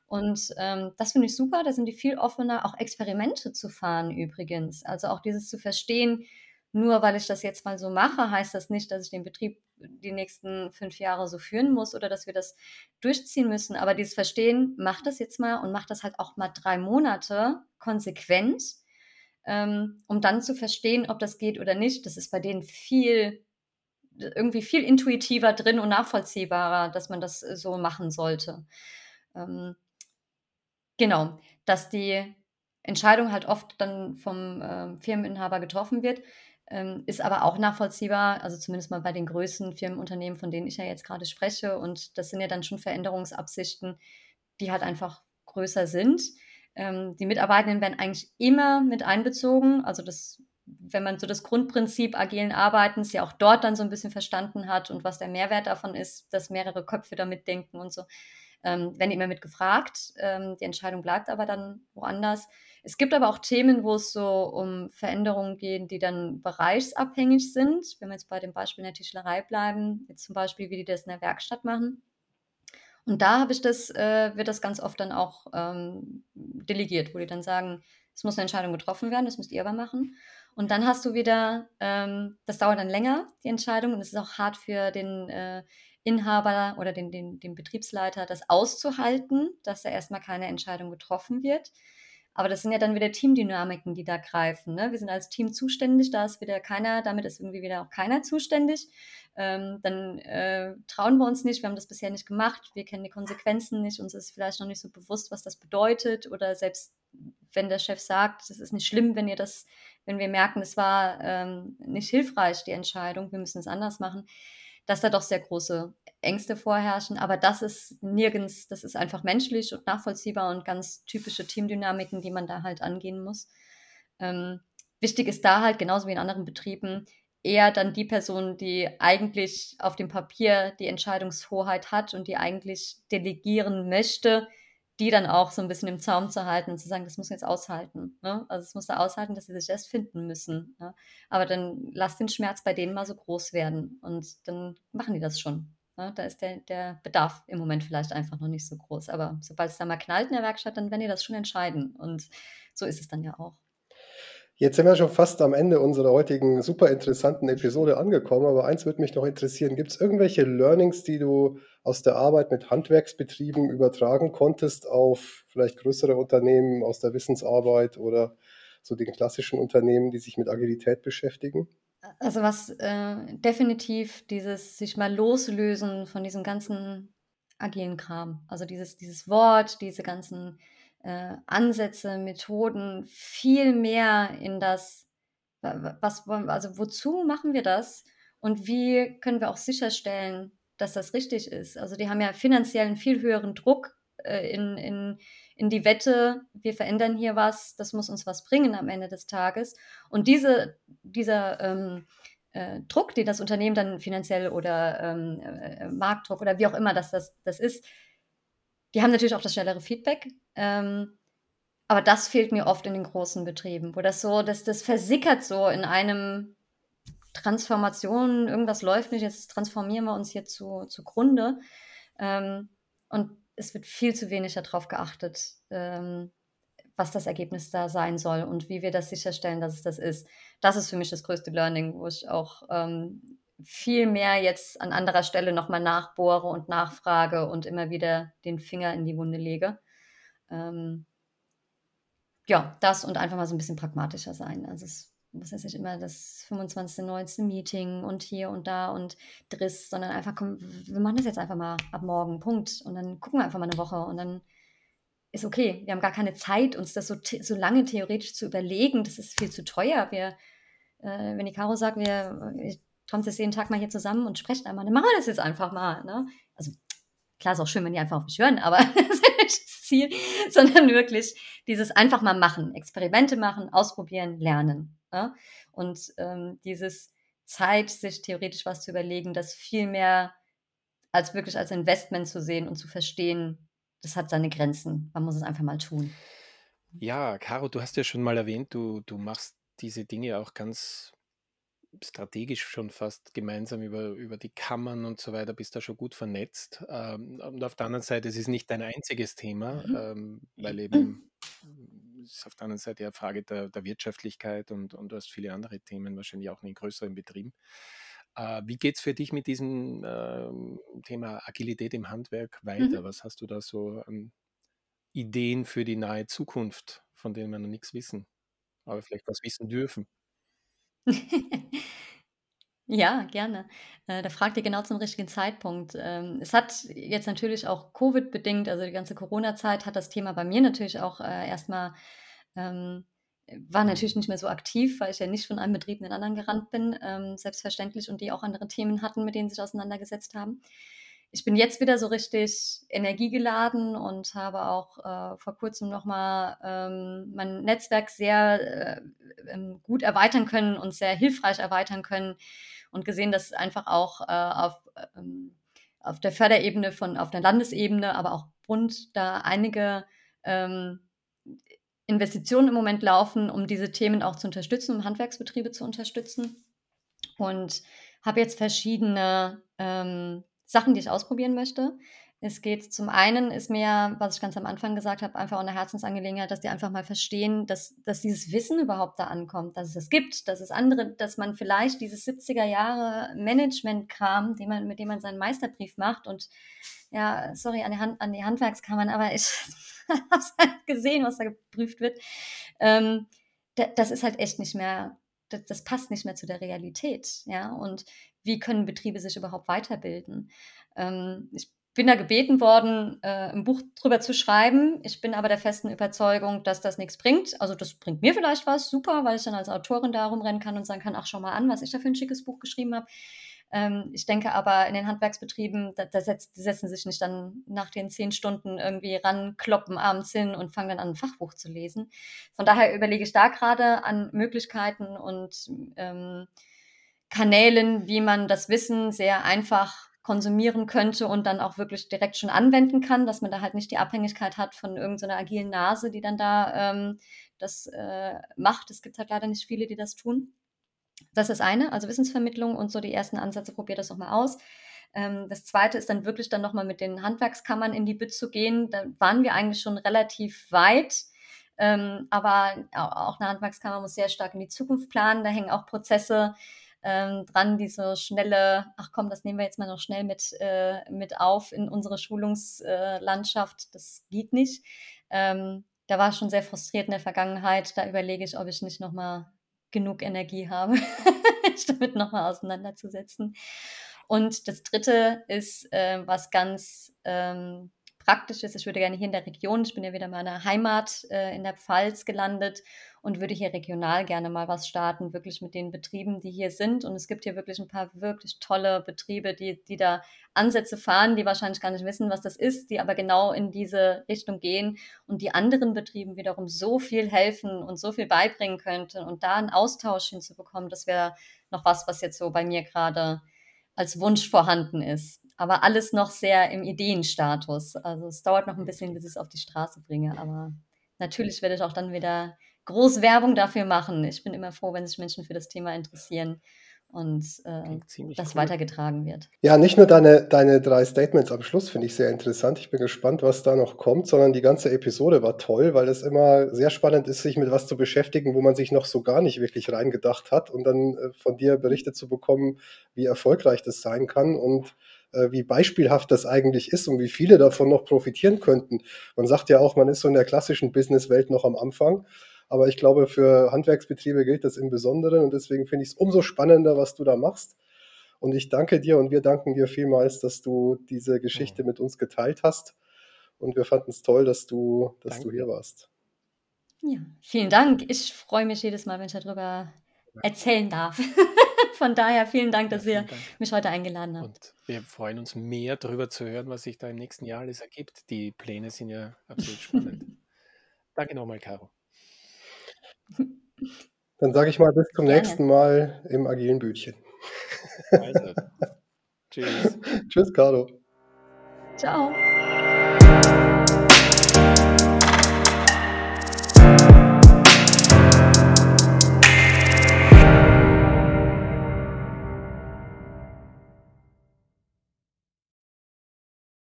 Und, ähm, das finde ich super. Da sind die viel offener, auch Experimente zu fahren übrigens. Also, auch dieses zu verstehen, nur weil ich das jetzt mal so mache, heißt das nicht, dass ich den Betrieb die nächsten 5 Jahre so führen muss oder dass wir das durchziehen müssen. Aber dieses Verstehen, mach das jetzt mal und mach das halt auch mal 3 Monate konsequent, ähm, um dann zu verstehen, ob das geht oder nicht. Das ist bei denen viel irgendwie viel intuitiver drin und nachvollziehbarer, dass man das, äh, so machen sollte. Ähm Genau, dass die Entscheidung halt oft dann vom, ähm, Firmeninhaber getroffen wird, ähm, ist aber auch nachvollziehbar, also zumindest mal bei den größten Firmenunternehmen, von denen ich ja jetzt grade spreche. Und das sind ja dann schon Veränderungsabsichten, die halt einfach größer sind. Ähm, die Mitarbeitenden werden eigentlich immer mit einbezogen. Also, das wenn man so das Grundprinzip agilen Arbeitens ja auch dort dann so 'n bisschen verstanden hat und was der Mehrwert davon ist, dass mehrere Köpfe da mitdenken und so, ähm, werden immer mit gefragt. Ähm, die Entscheidung bleibt aber dann woanders. Es gibt aber auch Themen, wo es so um Veränderungen gehen, die dann bereichsabhängig sind. Wenn wir jetzt bei dem Beispiel in der Tischlerei bleiben, jetzt zum Beispiel, wie die das in der Werkstatt machen. Und da habe ich das äh, wird das ganz oft dann auch, ähm, delegiert, wo die dann sagen: „Es muss 'ne Entscheidung getroffen werden, das müsst ihr aber machen.“ Und dann hast du wieder ähm, das dauert dann länger, die Entscheidung, und es ist auch hart für den, äh, Inhaber oder den den den Betriebsleiter, das auszuhalten, dass da erst mal keine Entscheidung getroffen wird. Aber das sind ja dann wieder Teamdynamiken, die da greifen, ne? Wir sind als Team zuständig, da ist wieder keiner damit ist irgendwie wieder auch keiner zuständig. Ähm, dann, äh, trauen wir uns nicht, wir haben das bisher nicht gemacht, wir kennen die Konsequenzen nicht, uns ist vielleicht noch nicht so bewusst, was das bedeutet oder selbst wenn der Chef sagt: „Das ist nicht schlimm, wenn ihr das wenn wir merken, es war, ähm, nicht hilfreich, die Entscheidung, wir müssen es anders machen“, dass da doch sehr große Ängste vorherrschen. Aber das ist nirgends das ist einfach menschlich und nachvollziehbar und ganz typische Teamdynamiken, die man da halt angehen muss. Ähm, wichtig ist da halt genauso wie in anderen Betrieben eher dann die Person, die eigentlich auf dem Papier die Entscheidungshoheit hat und die eigentlich delegieren möchte, die dann auch so 'n bisschen im Zaum zu halten und zu sagen: „Das musst du jetzt aushalten“, ne? Also, das musst du aushalten, dass sie sich erst finden müssen, ne? Aber dann lass den Schmerz bei denen mal so groß werden und dann machen die das schon, ne? Da ist der der Bedarf im Moment vielleicht einfach noch nicht so groß. Aber sobald es da mal knallt in der Werkstatt, dann werden die das schon entscheiden und so ist es dann ja auch. Jetzt sind wir schon fast am Ende unserer heutigen super interessanten Episode angekommen, aber eins würde mich noch interessieren. Gibt es irgendwelche Learnings, die du aus der Arbeit mit Handwerksbetrieben übertragen konntest auf vielleicht größere Unternehmen aus der Wissensarbeit oder so den klassischen Unternehmen, die sich mit Agilität beschäftigen? Also was äh, definitiv dieses sich mal loslösen von diesem ganzen agilen Kram. Also dieses, dieses Wort, diese ganzen äh, Ansätze, Methoden viel mehr in das, was also wozu machen wir das und wie können wir auch sicherstellen, dass das richtig ist. Also die haben ja finanziell einen viel höheren Druck äh, in, in, in die Wette, wir verändern hier was, das muss uns was bringen am Ende des Tages. Und diese, dieser ähm, äh, Druck, den das Unternehmen dann finanziell oder ähm, äh, Marktdruck oder wie auch immer das, das, das ist, die haben natürlich auch das schnellere Feedback. Ähm, aber das fehlt mir oft in den großen Betrieben, wo das so, das, das versickert so in einem Transformation, irgendwas läuft nicht, jetzt transformieren wir uns hier zu, zugrunde. Ähm, und es wird viel zu wenig darauf geachtet, ähm, was das Ergebnis da sein soll und wie wir das sicherstellen, dass es das ist. Das ist für mich das größte Learning, wo ich auch ähm, viel mehr jetzt an anderer Stelle nochmal nachbohre und nachfrage und immer wieder den Finger in die Wunde lege. Ähm, ja, das und einfach mal so ein bisschen pragmatischer sein. Also es muss jetzt nicht immer das 25., 19. Meeting und hier und da und Driss, sondern einfach, komm, wir machen das jetzt einfach mal ab morgen, Punkt. Und dann gucken wir einfach mal eine Woche und dann ist okay. Wir haben gar keine Zeit, uns das so, so lange theoretisch zu überlegen. Das ist viel zu teuer. Wir, äh, wenn die Caro sagt, wir kommt jetzt jeden Tag mal hier zusammen und sprechen einmal, dann machen wir das jetzt einfach mal. Ne? Also klar ist auch schön, wenn die einfach auf mich hören, aber das ist nicht das Ziel, sondern wirklich dieses einfach mal machen, Experimente machen, ausprobieren, lernen. Ne? Und ähm, dieses Zeit, sich theoretisch was zu überlegen, das viel mehr als wirklich als Investment zu sehen und zu verstehen, das hat seine Grenzen. Man muss es einfach mal tun. Ja, Caro, du hast ja schon mal erwähnt, du, du machst diese Dinge auch ganz strategisch schon fast gemeinsam über, über die Kammern und so weiter, bist da schon gut vernetzt. Ähm, und auf der anderen Seite, es ist nicht dein einziges Thema, mhm. ähm, weil eben ist auf der anderen Seite eine Frage der, der Wirtschaftlichkeit und, und du hast viele andere Themen, wahrscheinlich auch in größeren Betrieben. Äh, wie geht es für dich mit diesem äh, Thema Agilität im Handwerk weiter? Mhm. Was hast du da so an Ideen für die nahe Zukunft, von denen wir noch nichts wissen, aber vielleicht was wissen dürfen? Ja, gerne. Äh, da fragt ihr genau zum richtigen Zeitpunkt. Ähm, es hat jetzt natürlich auch Covid bedingt, also die ganze Corona-Zeit hat das Thema bei mir natürlich auch äh, erst ähm, war natürlich nicht mehr so aktiv, weil ich ja nicht von einem Betrieb in den anderen gerannt bin, ähm, selbstverständlich, und die auch andere Themen hatten, mit denen sie sich auseinandergesetzt haben ich bin jetzt wieder so richtig energiegeladen und habe auch äh, vor kurzem nochmal ähm, mein Netzwerk sehr äh, ähm, gut erweitern können und sehr hilfreich erweitern können und gesehen, dass einfach auch äh, auf, ähm, auf der Förderebene von, auf der Landesebene, aber auch Bund da einige ähm, Investitionen im Moment laufen, um diese Themen auch zu unterstützen, um Handwerksbetriebe zu unterstützen. Und habe jetzt verschiedene ähm, Sachen, die ich ausprobieren möchte. Es geht zum einen, ist mir, was ich ganz am Anfang gesagt habe, einfach auch eine Herzensangelegenheit, dass die einfach mal verstehen, dass, dass dieses Wissen überhaupt da ankommt, dass es das gibt, dass es andere, dass man vielleicht dieses 70er Jahre Management-Kram, man, mit dem man seinen Meisterbrief macht und ja, sorry an die, Hand, an die Handwerkskammern, aber ich habe es halt gesehen, was da geprüft wird. Ähm, das ist halt echt nicht mehr, das, das passt nicht mehr zu der Realität, ja, und wie können Betriebe sich überhaupt weiterbilden. Ähm, ich bin da gebeten worden, äh, ein Buch drüber zu schreiben. Ich bin aber der festen Überzeugung, dass das nichts bringt. Also das bringt mir vielleicht was, super, weil ich dann als Autorin da rumrennen kann und sagen kann, ach, schau mal an, was ich da für ein schickes Buch geschrieben habe. Ähm, ich denke aber, in den Handwerksbetrieben, da, da setz, die setzen sich nicht dann nach den zehn Stunden irgendwie ran, kloppen abends hin und fangen dann an, ein Fachbuch zu lesen. Von daher überlege ich da gerade an Möglichkeiten und ähm, Kanälen, wie man das Wissen sehr einfach konsumieren könnte und dann auch wirklich direkt schon anwenden kann, dass man da halt nicht die Abhängigkeit hat von irgendeiner agilen Nase, die dann da ähm, das äh, macht. Es gibt halt leider nicht viele, die das tun. Das ist eine, also Wissensvermittlung und so die ersten Ansätze, probiert das nochmal aus. Ähm, das zweite ist dann wirklich dann nochmal mit den Handwerkskammern in die Bütt zu gehen. Da waren wir eigentlich schon relativ weit Ähm, aber auch eine Handwerkskammer muss sehr stark in die Zukunft planen. Da hängen auch Prozesse ähm, dran, diese schnelle, ach komm, das nehmen wir jetzt mal noch schnell mit, äh, mit auf in unsere Schulungslandschaft. Äh, das geht nicht. Ähm, da war ich schon sehr frustriert in der Vergangenheit. Da überlege ich, ob ich nicht nochmal genug Energie habe, mich damit nochmal auseinanderzusetzen. Und das Dritte ist, äh, was ganz ähm, praktisch ist. Ich würde gerne hier in der Region, ich bin ja wieder in meiner Heimat äh, in der Pfalz gelandet und würde hier regional gerne mal was starten, wirklich mit den Betrieben, die hier sind. Und es gibt hier wirklich ein paar wirklich tolle Betriebe, die, die da Ansätze fahren, die wahrscheinlich gar nicht wissen, was das ist, die aber genau in diese Richtung gehen und die anderen Betrieben wiederum so viel helfen und so viel beibringen könnten und da einen Austausch hinzubekommen, das wäre noch was, was jetzt so bei mir gerade als Wunsch vorhanden ist aber alles noch sehr im Ideenstatus. Also es dauert noch ein bisschen, bis ich es auf die Straße bringe, aber natürlich werde ich auch dann wieder groß Werbung dafür machen. Ich bin immer froh, wenn sich Menschen für das Thema interessieren und äh, das cool. weitergetragen wird. Ja, nicht nur deine, deine drei Statements am Schluss finde ich sehr interessant. Ich bin gespannt, was da noch kommt, sondern die ganze Episode war toll, weil es immer sehr spannend ist, sich mit was zu beschäftigen, wo man sich noch so gar nicht wirklich reingedacht hat und dann äh, von dir berichtet zu bekommen, wie erfolgreich das sein kann und äh, wie beispielhaft das eigentlich ist und wie viele davon noch profitieren könnten. Man sagt ja auch, man ist so in der klassischen Businesswelt noch am Anfang. Aber ich glaube, für Handwerksbetriebe gilt das im Besonderen und deswegen finde ich es umso spannender, was du da machst. Und ich danke dir und wir danken dir vielmals, dass du diese Geschichte mit uns geteilt hast. Und wir fanden es toll, dass du, dass du hier warst. Ja, vielen Dank. Ich freue mich jedes Mal, wenn ich darüber erzählen darf. Von daher vielen Dank, dass ja, ihr Dank. mich heute eingeladen habt. Und wir freuen uns mehr darüber zu hören, was sich da im nächsten Jahr alles ergibt. Die Pläne sind ja absolut spannend. Danke nochmal, Caro. Dann sage ich mal bis zum Gerne. nächsten Mal im agilen Bütchen. Also, tschüss. tschüss, Caro. Ciao.